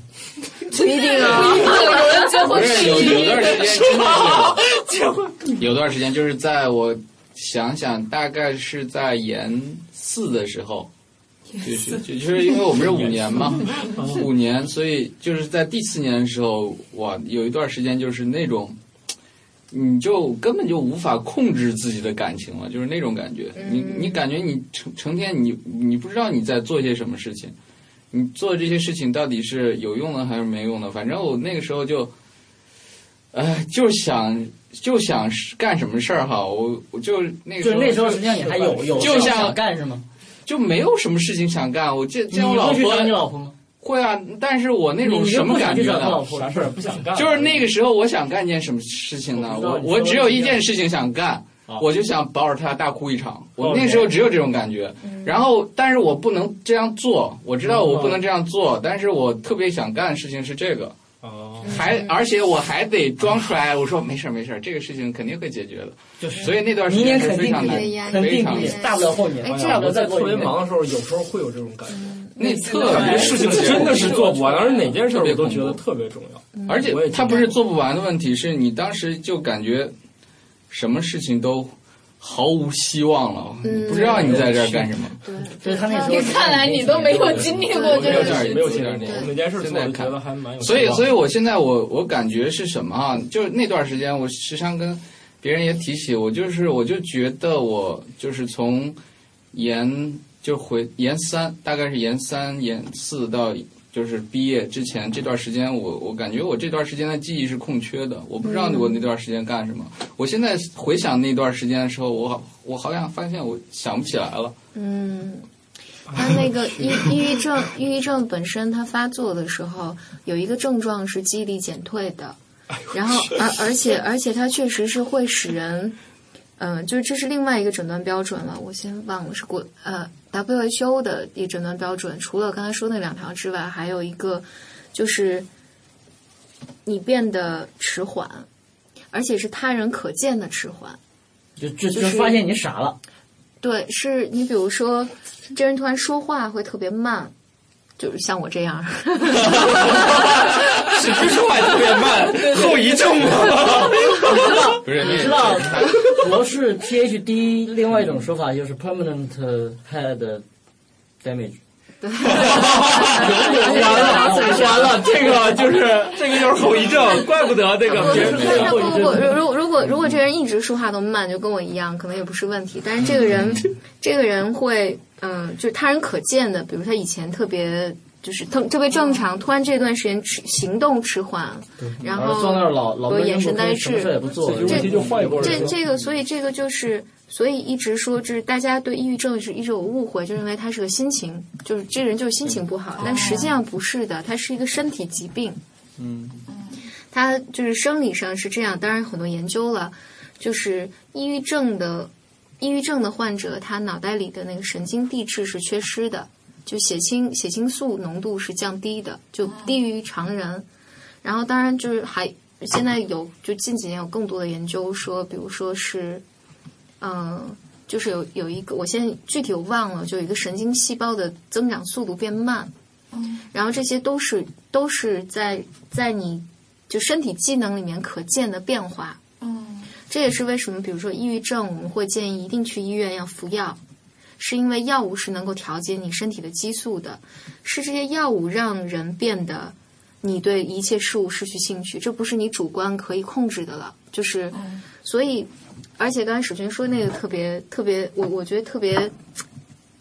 不一定啊。有人结婚是有有段时间真的结婚是，有段时间就是在我想想，大概是在研四的时候，就是就就是因为我们是五年嘛，(laughs) 五年，所以就是在第四年的时候，哇，有一段时间就是那种。你就根本就无法控制自己的感情了，就是那种感觉。你你感觉你成成天你你不知道你在做些什么事情，你做这些事情到底是有用的还是没用的？反正我那个时候就，哎，就想就想干什么事儿哈，我我就那个时候就那时候，实际上你还有有就像想干是吗？就没有什么事情想干。我见你见我老婆你老婆吗？会啊，但是我那种什么感觉呢？啥事儿不想干？就是那个时候，我想干件什么事情呢？我我只有一件事情想干啊，我就想抱着他大哭一场。我那时候只有这种感觉。然后，但是我不能这样做，我知道我不能这样做，但是我特别想干的事情是这个，哦，还而且我还得装出来，我说没事儿没事儿，这个事情肯定会解决的。就是所以那段时间是肯定毕非常难，肯定非常难毕业，大不了后年哎，大不了再我在特别。忙的时候，有时候会有这种感觉。那特别事情真的是做不完，而哪件事儿我都觉得特特别重要。而且他不是做不完的问题，是你当时就感觉什么事情都毫无希望了，嗯不知道你在这儿干什么。所以他那时候你看来你都没有经历过这个事没有情。经历过，每件事做的觉得还蛮有所以，所以我现在我我感觉是什么啊？就是那段时间，我时常跟别人也提起，我就是我就觉得我就是从研就回研三，大概是研三研四到就是毕业之前这段时间我，我感觉我这段时间的记忆是空缺的，我不知道我那段时间干什么。我现在回想那段时间的时候，我好我好像发现我想不起来了。嗯，他那个抑抑郁症，抑郁症本身它发作的时候有一个症状是记忆力减退的，然后而而且而且它确实是会使人，嗯、就是这是另外一个诊断标准了，我先忘了是过呃 WHO 的一诊断标准，除了刚才说那两条之外，还有一个就是你变得迟缓，而且是他人可见的迟缓。就就就发现你傻了。对，是你比如说，这人突然说话会特别慢，就是像我这样。是不说话特别慢，(laughs) 后遗症吗？(laughs) 不是，你知道，博士 PhD 另外一种说法就是 permanent head damage。对，完了，完了，这个就是这个就是后遗症，(laughs) 怪不得这个别人不不不，如如如果如果这人一直说话都慢，就跟我一样，可能也不是问题。但是这个人，(laughs) 这个人会，嗯，就是他人可见的，比如他以前特别就是特特别正常，突然这段时间迟行动迟缓，然后坐那儿老老眼神呆滞，什么也不做，这这这个，所以这个就是。所以一直说，就是大家对抑郁症是一直有误会，就认为他是个心情，就是这人就是心情不好，但实际上不是的，他是一个身体疾病。嗯，他就是生理上是这样，当然很多研究了，就是抑郁症的抑郁症的患者，他脑袋里的那个神经递质是缺失的，就血清血清素浓度是降低的，就低于常人。然后当然就是还现在有就近几年有更多的研究说，比如说是。嗯，就是有有一个，我现在具体我忘了，就有一个神经细胞的增长速度变慢，嗯，然后这些都是都是在在你就身体机能里面可见的变化，嗯，这也是为什么，比如说抑郁症，我们会建议一定去医院要服药，是因为药物是能够调节你身体的激素的，是这些药物让人变得你对一切事物失去兴趣，这不是你主观可以控制的了，就是所以。而且刚才史军说那个特别特别，我我觉得特别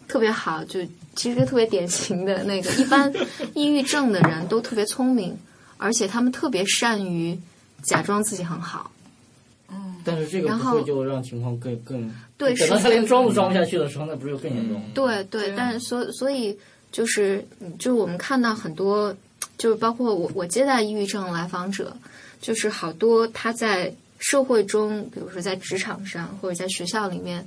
特别好，就其实特别典型的那个，(laughs) 一般抑郁症的人都特别聪明，而且他们特别善于假装自己很好。嗯，但是这个不会就让情况更更对，等到他连装都装不下去的时候，那不是就更严重？对对，但是所所以就是就是我们看到很多，就是包括我我接待抑郁症来访者，就是好多他在。社会中，比如说在职场上或者在学校里面，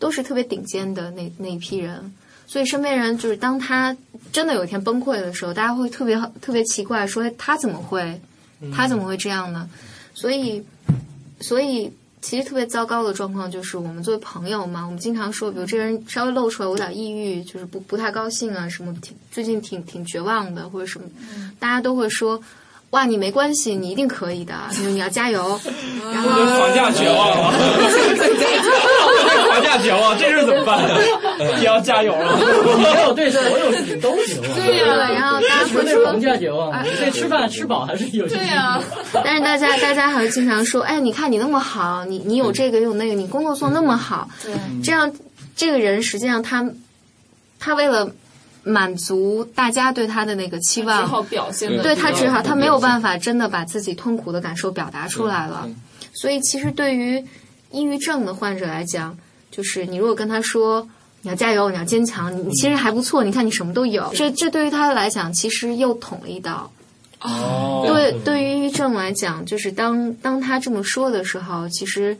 都是特别顶尖的那那一批人。所以身边人就是当他真的有一天崩溃的时候，大家会特别特别奇怪，说他怎么会，他怎么会这样呢？所以，所以其实特别糟糕的状况就是，我们作为朋友嘛，我们经常说，比如这人稍微露出来有点抑郁，就是不不太高兴啊，什么挺最近挺挺绝望的或者什么，大家都会说。哇，你没关系，你一定可以的，你你要加油。(laughs) 然后房价绝望了，(laughs) (laughs) 房价绝望，这事怎么办？也 (laughs) 要加油了。没有对所有事情都绝望。对呀，然后大家会说房价绝望，对吃饭吃饱还是有。对呀，但是大家大家还会经常说，哎，你看你那么好，你你有这个有那个，你工作做那么好，对，这样这个人实际上他他为了。满足大家对他的那个期望，只好表现的，对他只好他没有办法真的把自己痛苦的感受表达出来了。所以，其实对于抑郁症的患者来讲，就是你如果跟他说你要加油，你要坚强，你其实还不错。你看你什么都有，这这对于他来讲，其实又捅了一刀。哦，对，对于抑郁症来讲，就是当当他这么说的时候，其实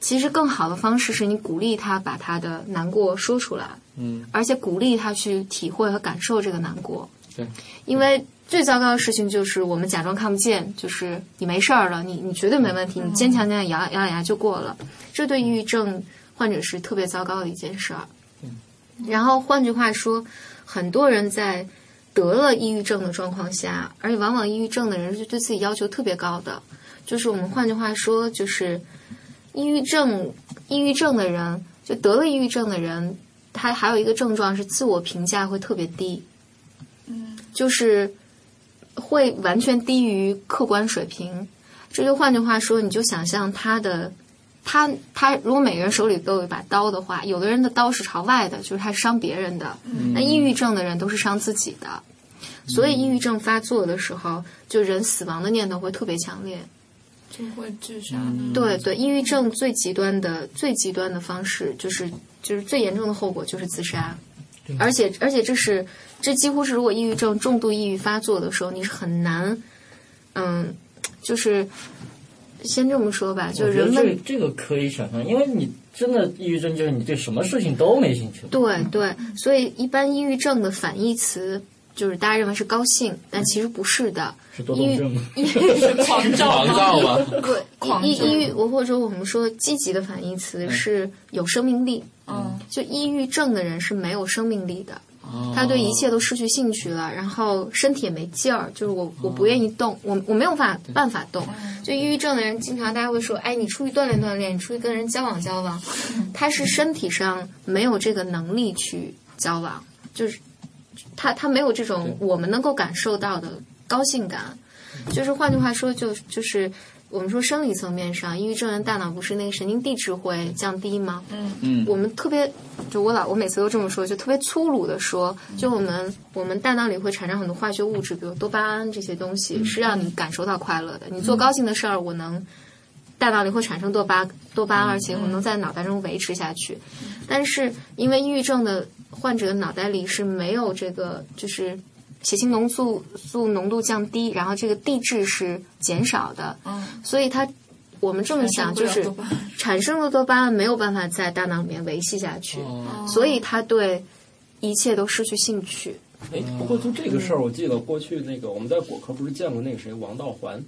其实更好的方式是你鼓励他把他的难过说出来。嗯，而且鼓励他去体会和感受这个难过。对，因为最糟糕的事情就是我们假装看不见，就是你没事儿了，你你绝对没问题，你坚强坚强咬咬咬牙就过了。这对抑郁症患者是特别糟糕的一件事儿。嗯，然后换句话说，很多人在得了抑郁症的状况下，而且往往抑郁症的人是对自己要求特别高的。就是我们换句话说，就是抑郁症抑郁症的人，就得了抑郁症的人。他还有一个症状是自我评价会特别低，嗯，就是会完全低于客观水平。这就换句话说，你就想象他的他他如果每个人手里都有一把刀的话，有的人的刀是朝外的，就是他伤别人的。那抑郁症的人都是伤自己的，所以抑郁症发作的时候，就人死亡的念头会特别强烈，就会自杀。对对，抑郁症最极端的最极端的方式就是。就是最严重的后果就是自杀，而且而且这是这几乎是如果抑郁症重度抑郁发作的时候，你是很难，嗯，就是先这么说吧，就是人们这个可以想象，因为你真的抑郁症就是你对什么事情都没兴趣。对对，所以一般抑郁症的反义词就是大家认为是高兴，但其实不是的。是多动症吗？(laughs) 狂躁狂躁吗？对，抑抑郁，我或者说我们说积极的反义词是有生命力。嗯，就抑郁症的人是没有生命力的。他对一切都失去兴趣了，然后身体也没劲儿，就是我我不愿意动，我我没有办法办法动。就抑郁症的人，经常大家会说，哎，你出去锻炼锻炼，你出去跟人交往。交往，他是身体上没有这个能力去交往，就是他他没有这种我们能够感受到的高兴感，就是换句话说，就就是。我们说生理层面上，抑郁症人大脑不是那个神经递质会降低吗？嗯嗯，我们特别，就我老我每次都这么说，就特别粗鲁的说，就我们我们大脑里会产生很多化学物质，比如多巴胺这些东西，是让你感受到快乐的。你做高兴的事儿，我能大脑里会产生多巴多巴胺，而且我能在脑袋中维持下去。但是因为抑郁症的患者脑袋里是没有这个，就是。血清浓素素浓度降低，然后这个地质是减少的，嗯，所以它我们这么想就是产生的多巴胺没有办法在大脑里面维系下去，所以他对一切都失去兴趣。哎，不过就这个事儿，我记得过去那个我们在果壳不是见过那个谁王道环，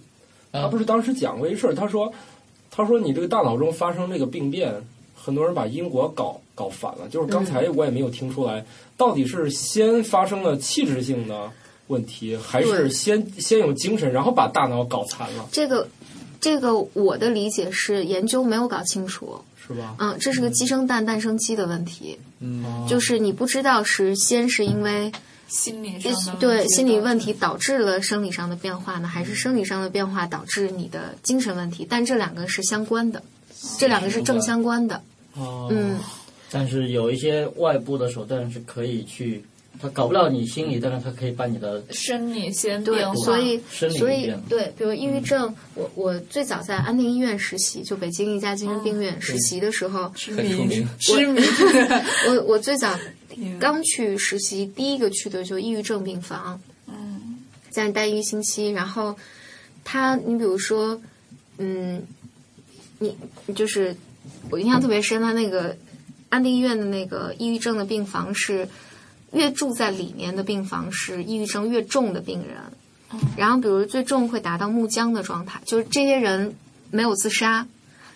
他不是当时讲过一事儿，他说他说你这个大脑中发生这个病变，很多人把因果搞搞反了，就是刚才我也没有听出来。到底是先发生了气质性的问题，还是先先有精神，然后把大脑搞残了？这个，这个我的理解是研究没有搞清楚，是吧？嗯，这是个鸡生蛋，蛋生鸡的问题。嗯，就是你不知道是先是因为心理上对心理问题导致了生理上的变化呢，还是生理上的变化导致你的精神问题？但这两个是相关的，这两个是正相关的。哦，嗯。但是有一些外部的手段是可以去，他搞不了你心理，但是他可以把你的生理先对变，化。所以生理所以对，比如抑郁症，我我最早在安定医院实习，就北京一家精神病院实习的时候，很出名。知名，(laughs) 我我最早刚去实习，第一个去的就抑郁症病房，嗯，在那待一个星期，然后他，你比如说，嗯，你就是我印象特别深，他那个。安定医院的那个抑郁症的病房是，越住在里面的病房是抑郁症越重的病人。然后，比如最重会达到木僵的状态，就是这些人没有自杀，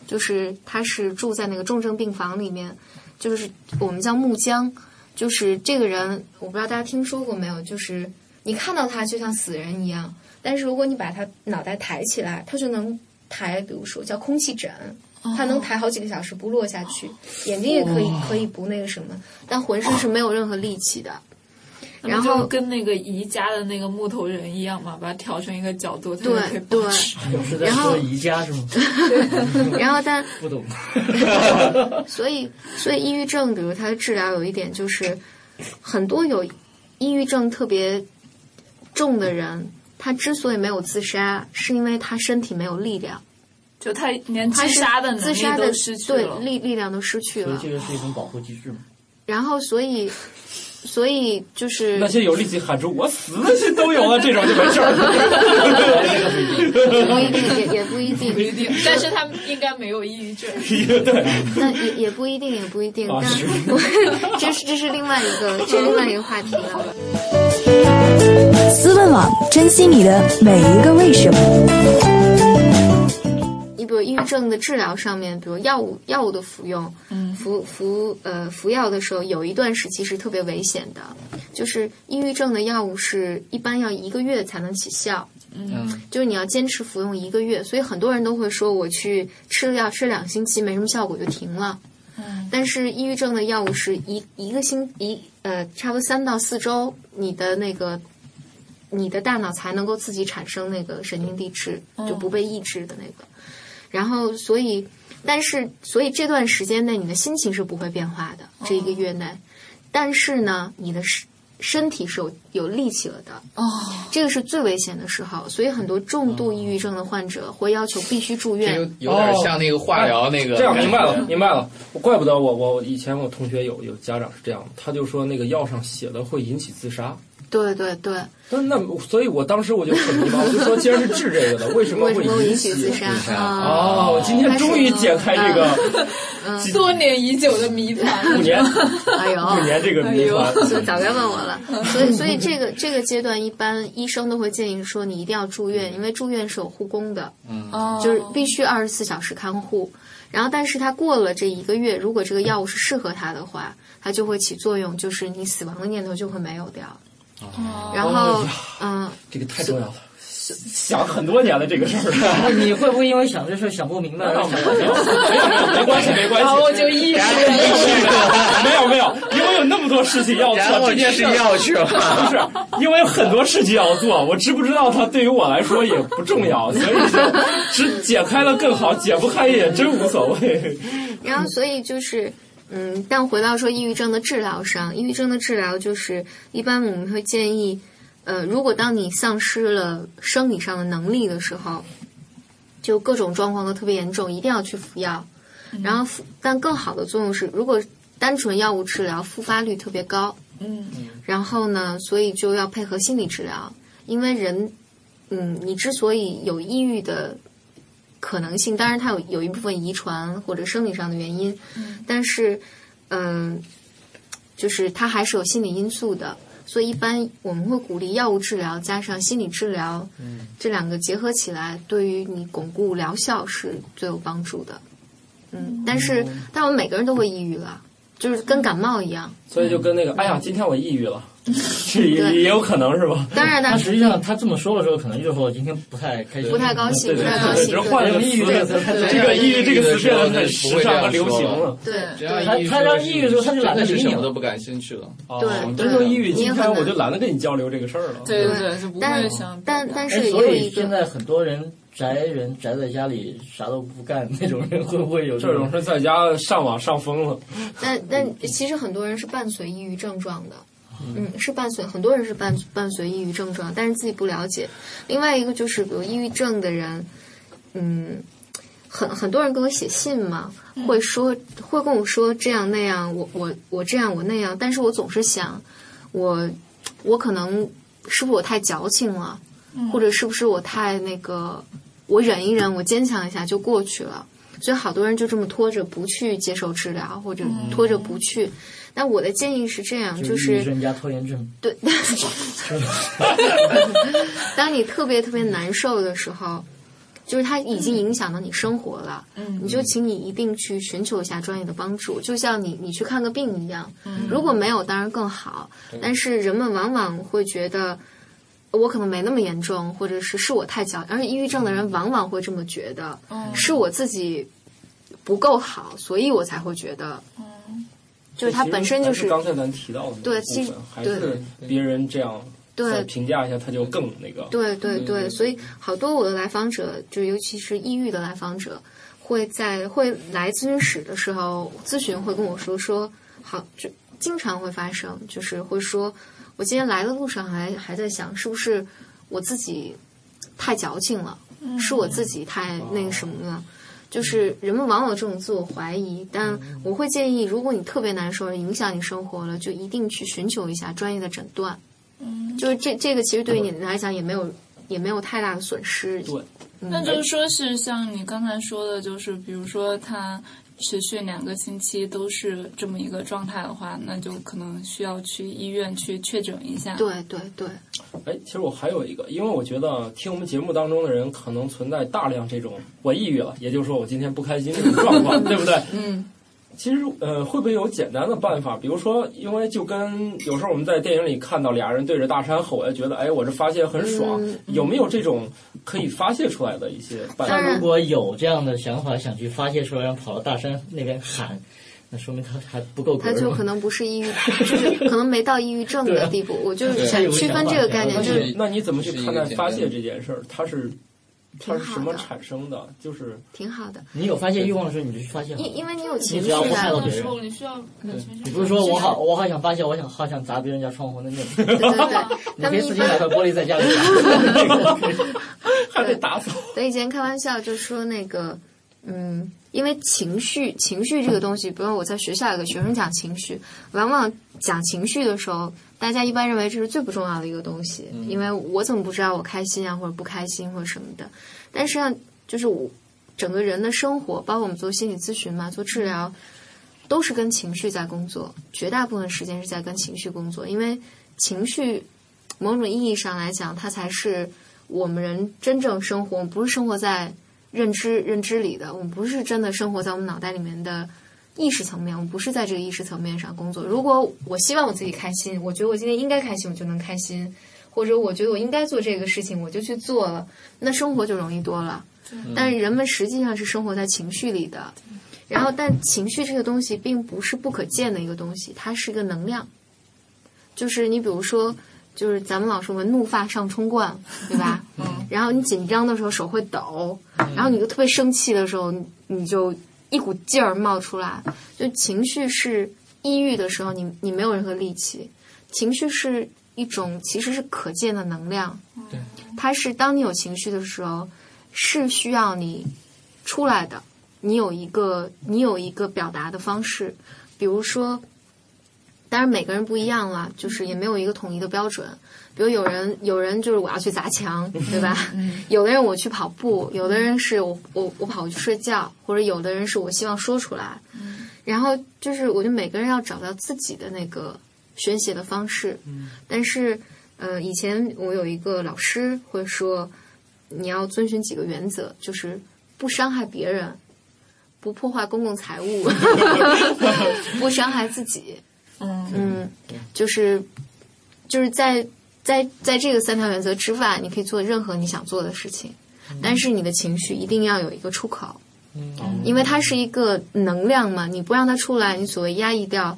就是他是住在那个重症病房里面，就是我们叫木僵，就是这个人我不知道大家听说过没有，就是你看到他就像死人一样，但是如果你把他脑袋抬起来，他就能抬，比如说叫空气枕。他能抬好几个小时不落下去，眼睛也可以可以不那个什么，但浑身是没有任何力气的。然后跟那个宜家的那个木头人一样嘛，把它调成一个角度，对对。是在说宜家是吗？(laughs) (laughs) 然后但不懂。(laughs) 所以所以抑郁症，比如它的治疗有一点就是，很多有抑郁症特别重的人，他之所以没有自杀，是因为他身体没有力量。就他连自杀的自杀的失去了，对力力量都失去了。所以这个是一种保护机制嘛。然后，所以，所以就是那些有力气喊出“我死”的心都有了，这种就没事儿。不一定，也也不一定，不一定。但是他们应该没有抑郁症。对。那也也不一定，也不一定。但 (laughs) 这是这是另外一个，这是另外一个话题了。思问网，珍惜你的每一个为什么。你比如抑郁症的治疗上面，比如药物药物的服用，嗯，服服呃服药的时候，有一段时期是特别危险的，就是抑郁症的药物是一般要一个月才能起效，嗯，就是你要坚持服用一个月，所以很多人都会说我去吃了药吃两星期没什么效果就停了，嗯，但是抑郁症的药物是一一个星一呃差不多三到四周，你的那个你的大脑才能够自己产生那个神经递质，就不被抑制的那个。然后，所以，但是，所以这段时间内，你的心情是不会变化的。这一个月内，但是呢，你的身身体是有有力气了的。哦，这个是最危险的时候。所以，很多重度抑郁症的患者会要求必须住院。有点像那个化疗那个。这样明白了，明白了。怪不得我我以前我同学有有家长是这样的，他就说那个药上写的会引起自杀。对对对，那那所以，我当时我就很迷茫，我就说，既然是治这个的，为什么会引起自杀？哦，我今天终于解开这个 (laughs) 多年已久的谜团。五年，哎呦，五年这个谜团，早该问我了。所以，所以这个这个阶段，一般医生都会建议说，你一定要住院，因为住院是有护工的，嗯，就是必须二十四小时看护。然后，但是他过了这一个月，如果这个药物是适合他的话，它就会起作用，就是你死亡的念头就会没有掉。哦，然后，嗯，这个太重要了，想很多年了这个事儿。(laughs) 你会不会因为想这事想不明白？没有 (laughs) 没有没有，没关系没关系。我就意识 (laughs) 没有没有，因为有那么多事情要做，这件事要去了。不是，因为有很多事情要做，我知不知道它对于我来说也不重要，所以就只解开了更好，解不开也真无所谓。然后，所以就是。嗯，但回到说抑郁症的治疗上，抑郁症的治疗就是一般我们会建议，呃，如果当你丧失了生理上的能力的时候，就各种状况都特别严重，一定要去服药。然后，但更好的作用是，如果单纯药物治疗复发率特别高，嗯，然后呢，所以就要配合心理治疗，因为人，嗯，你之所以有抑郁的。可能性，当然它有有一部分遗传或者生理上的原因，但是，嗯，就是它还是有心理因素的，所以一般我们会鼓励药物治疗加上心理治疗，这两个结合起来，对于你巩固疗效是最有帮助的。嗯，但是但我们每个人都会抑郁了，就是跟感冒一样。所以就跟那个，哎呀，今天我抑郁了。(laughs) 是也也有可能是吧？当然，他实际上他这么说的时候，可能就是说我今天不太开心，不太高兴，不太高兴。只是换了个抑郁这个词，这个抑郁这个词变得很时尚和流行了。对，他他让抑郁的时候，他就懒得理你，都不感兴趣了。对，真说抑郁，今天我就懒得跟你交流这个事儿了。对对对，就不会想。但但是也有一个，现在很多人宅人宅在家里啥都不干那种人，会不会有这种是在家上网上疯了？但但其实很多人是伴随抑郁症状的。嗯，是伴随很多人是伴伴随抑郁症状，但是自己不了解。另外一个就是，比如抑郁症的人，嗯，很很多人给我写信嘛，会说会跟我说这样那样，我我我这样我那样，但是我总是想，我我可能是不是我太矫情了，或者是不是我太那个，我忍一忍，我坚强一下就过去了。所以好多人就这么拖着不去接受治疗，或者拖着不去。那我的建议是这样，就是拖延症。对，(laughs) 当你特别特别难受的时候，就是它已经影响到你生活了。嗯，你就请你一定去寻求一下专业的帮助，就像你你去看个病一样。嗯，如果没有，当然更好。但是人们往往会觉得，我可能没那么严重，或者是是我太矫，而且抑郁症的人往往会这么觉得，是我自己不够好，所以我才会觉得。就是它本身就是刚才咱提到的对，其实还是别人这样对评价一下，他就更那个。对对对，所以好多我的来访者，就尤其是抑郁的来访者，会在会来咨询室的时候咨询，会跟我说说，好，就经常会发生，就是会说，我今天来的路上还还在想，是不是我自己太矫情了，是我自己太那个什么了。就是人们往往有这种自我怀疑，但我会建议，如果你特别难受，影响你生活了，就一定去寻求一下专业的诊断。嗯，就是这这个其实对于你来讲也没有也没有太大的损失。对，那就是说是像你刚才说的，就是比如说他。持续两个星期都是这么一个状态的话，那就可能需要去医院去确诊一下。对对对。哎，其实我还有一个，因为我觉得听我们节目当中的人可能存在大量这种我抑郁了，也就是说我今天不开心这种状况，(laughs) 对不对？嗯。其实，呃，会不会有简单的办法？比如说，因为就跟有时候我们在电影里看到俩人对着大山吼，觉得哎，我这发泄很爽。有没有这种可以发泄出来的一些办法？如果有这样的想法，想去发泄出来，然后跑到大山那边喊，那说明他还不够。他就可能不是抑郁，就是可能没到抑郁症的地步。我就是想区分这个概念，就是那你怎么去看待发泄这件事儿？他是。它是什么产生的？就是挺好的。你有发泄欲望的时候，你就去发泄。因因为你有情绪害到别人，你需要你不是说我好，我好想发泄，我想好想砸别人家窗户的那种。对对对，(laughs) 你可以自己买块玻璃在家里 (laughs) (laughs) 打，还得打扫。我以前开玩笑就说那个，嗯，因为情绪，情绪这个东西，比如我在学校有个学生讲情绪，往往讲情绪的时候，大家一般认为这是最不重要的一个东西，因为我怎么不知道我开心啊，或者不开心或者什么的？但实际上，就是我整个人的生活，包括我们做心理咨询嘛，做治疗，都是跟情绪在工作，绝大部分时间是在跟情绪工作，因为情绪某种意义上来讲，它才是我们人真正生活，我们不是生活在。认知认知里的，我们不是真的生活在我们脑袋里面的意识层面，我们不是在这个意识层面上工作。如果我希望我自己开心，我觉得我今天应该开心，我就能开心；或者我觉得我应该做这个事情，我就去做了，那生活就容易多了。但是人们实际上是生活在情绪里的，然后但情绪这个东西并不是不可见的一个东西，它是一个能量。就是你比如说。就是咱们老说嘛，怒发上冲冠，对吧？嗯。然后你紧张的时候手会抖，然后你就特别生气的时候，你就一股劲儿冒出来。就情绪是抑郁的时候，你你没有任何力气。情绪是一种其实是可见的能量。对。它是当你有情绪的时候，是需要你出来的。你有一个你有一个表达的方式，比如说。当然每个人不一样了，就是也没有一个统一的标准。比如有人有人就是我要去砸墙，对吧？有的人我去跑步，有的人是我我我跑去睡觉，或者有的人是我希望说出来。然后就是我觉得每个人要找到自己的那个宣泄的方式。但是呃，以前我有一个老师会说，你要遵循几个原则，就是不伤害别人，不破坏公共财物，(laughs) 不伤害自己。嗯，就是，就是在在在这个三条原则之外，你可以做任何你想做的事情，但是你的情绪一定要有一个出口，嗯，因为它是一个能量嘛，你不让它出来，你所谓压抑掉，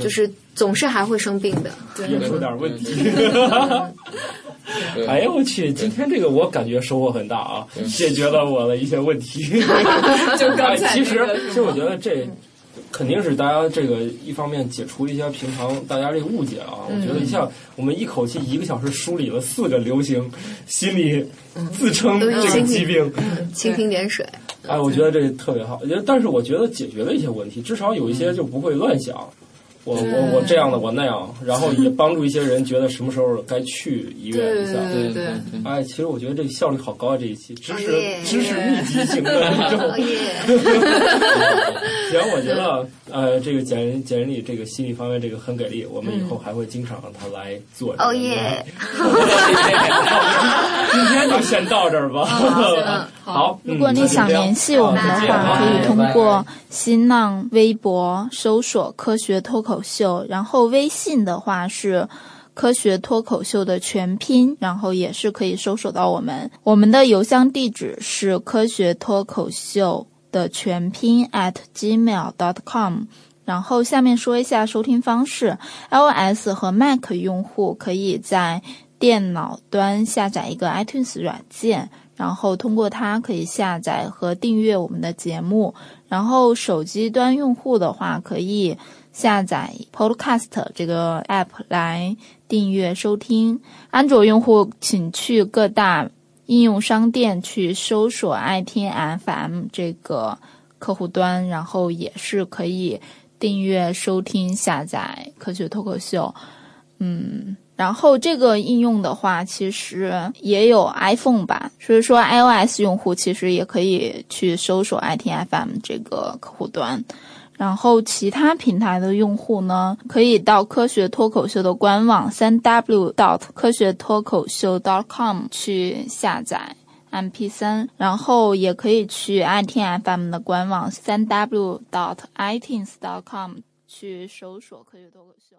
就是总是还会生病的，也出点问题。(laughs) 哎呀，我去！今天这个我感觉收获很大啊，解决了我的一些问题。(laughs) 就刚才，其实其实我觉得这。肯定是大家这个一方面解除一些平常大家这个误解啊，我觉得一下我们一口气一个小时梳理了四个流行心理自称这个疾病，蜻蜓点水。哎，我觉得这特别好，但是我觉得解决了一些问题，至少有一些就不会乱想。我我我这样的我那样，然后也帮助一些人觉得什么时候该去医院一下。对对对。哎，其实我觉得这个效率好高啊！这一期知识知识密集型的这种。(laughs) 行，我觉得呃，这个简简历这个心理方面这个很给力，我们以后还会经常让他来做。哦耶！(laughs) 今天就先到这儿吧。(laughs) 好。如果你想联系我们的话，可以通过新浪微博搜索“科学脱口秀”，然后微信的话是“科学脱口秀”的全拼，然后也是可以搜索到我们。我们的邮箱地址是“科学脱口秀”的全拼 at gmail dot com。然后下面说一下收听方式：iOS 和 Mac 用户可以在电脑端下载一个 iTunes 软件。然后通过它可以下载和订阅我们的节目。然后手机端用户的话，可以下载 Podcast 这个 app 来订阅收听。安卓用户请去各大应用商店去搜索爱听 FM 这个客户端，然后也是可以订阅收听下载科学脱口秀。嗯。然后这个应用的话，其实也有 iPhone 版，所以说 iOS 用户其实也可以去搜索 iTFM 这个客户端。然后其他平台的用户呢，可以到科学脱口秀的官网三 w dot 科学脱口秀 dot com 去下载 mp 三然后也可以去 iTFM 的官网三 w dot itunes dot com 去搜索科学脱口秀。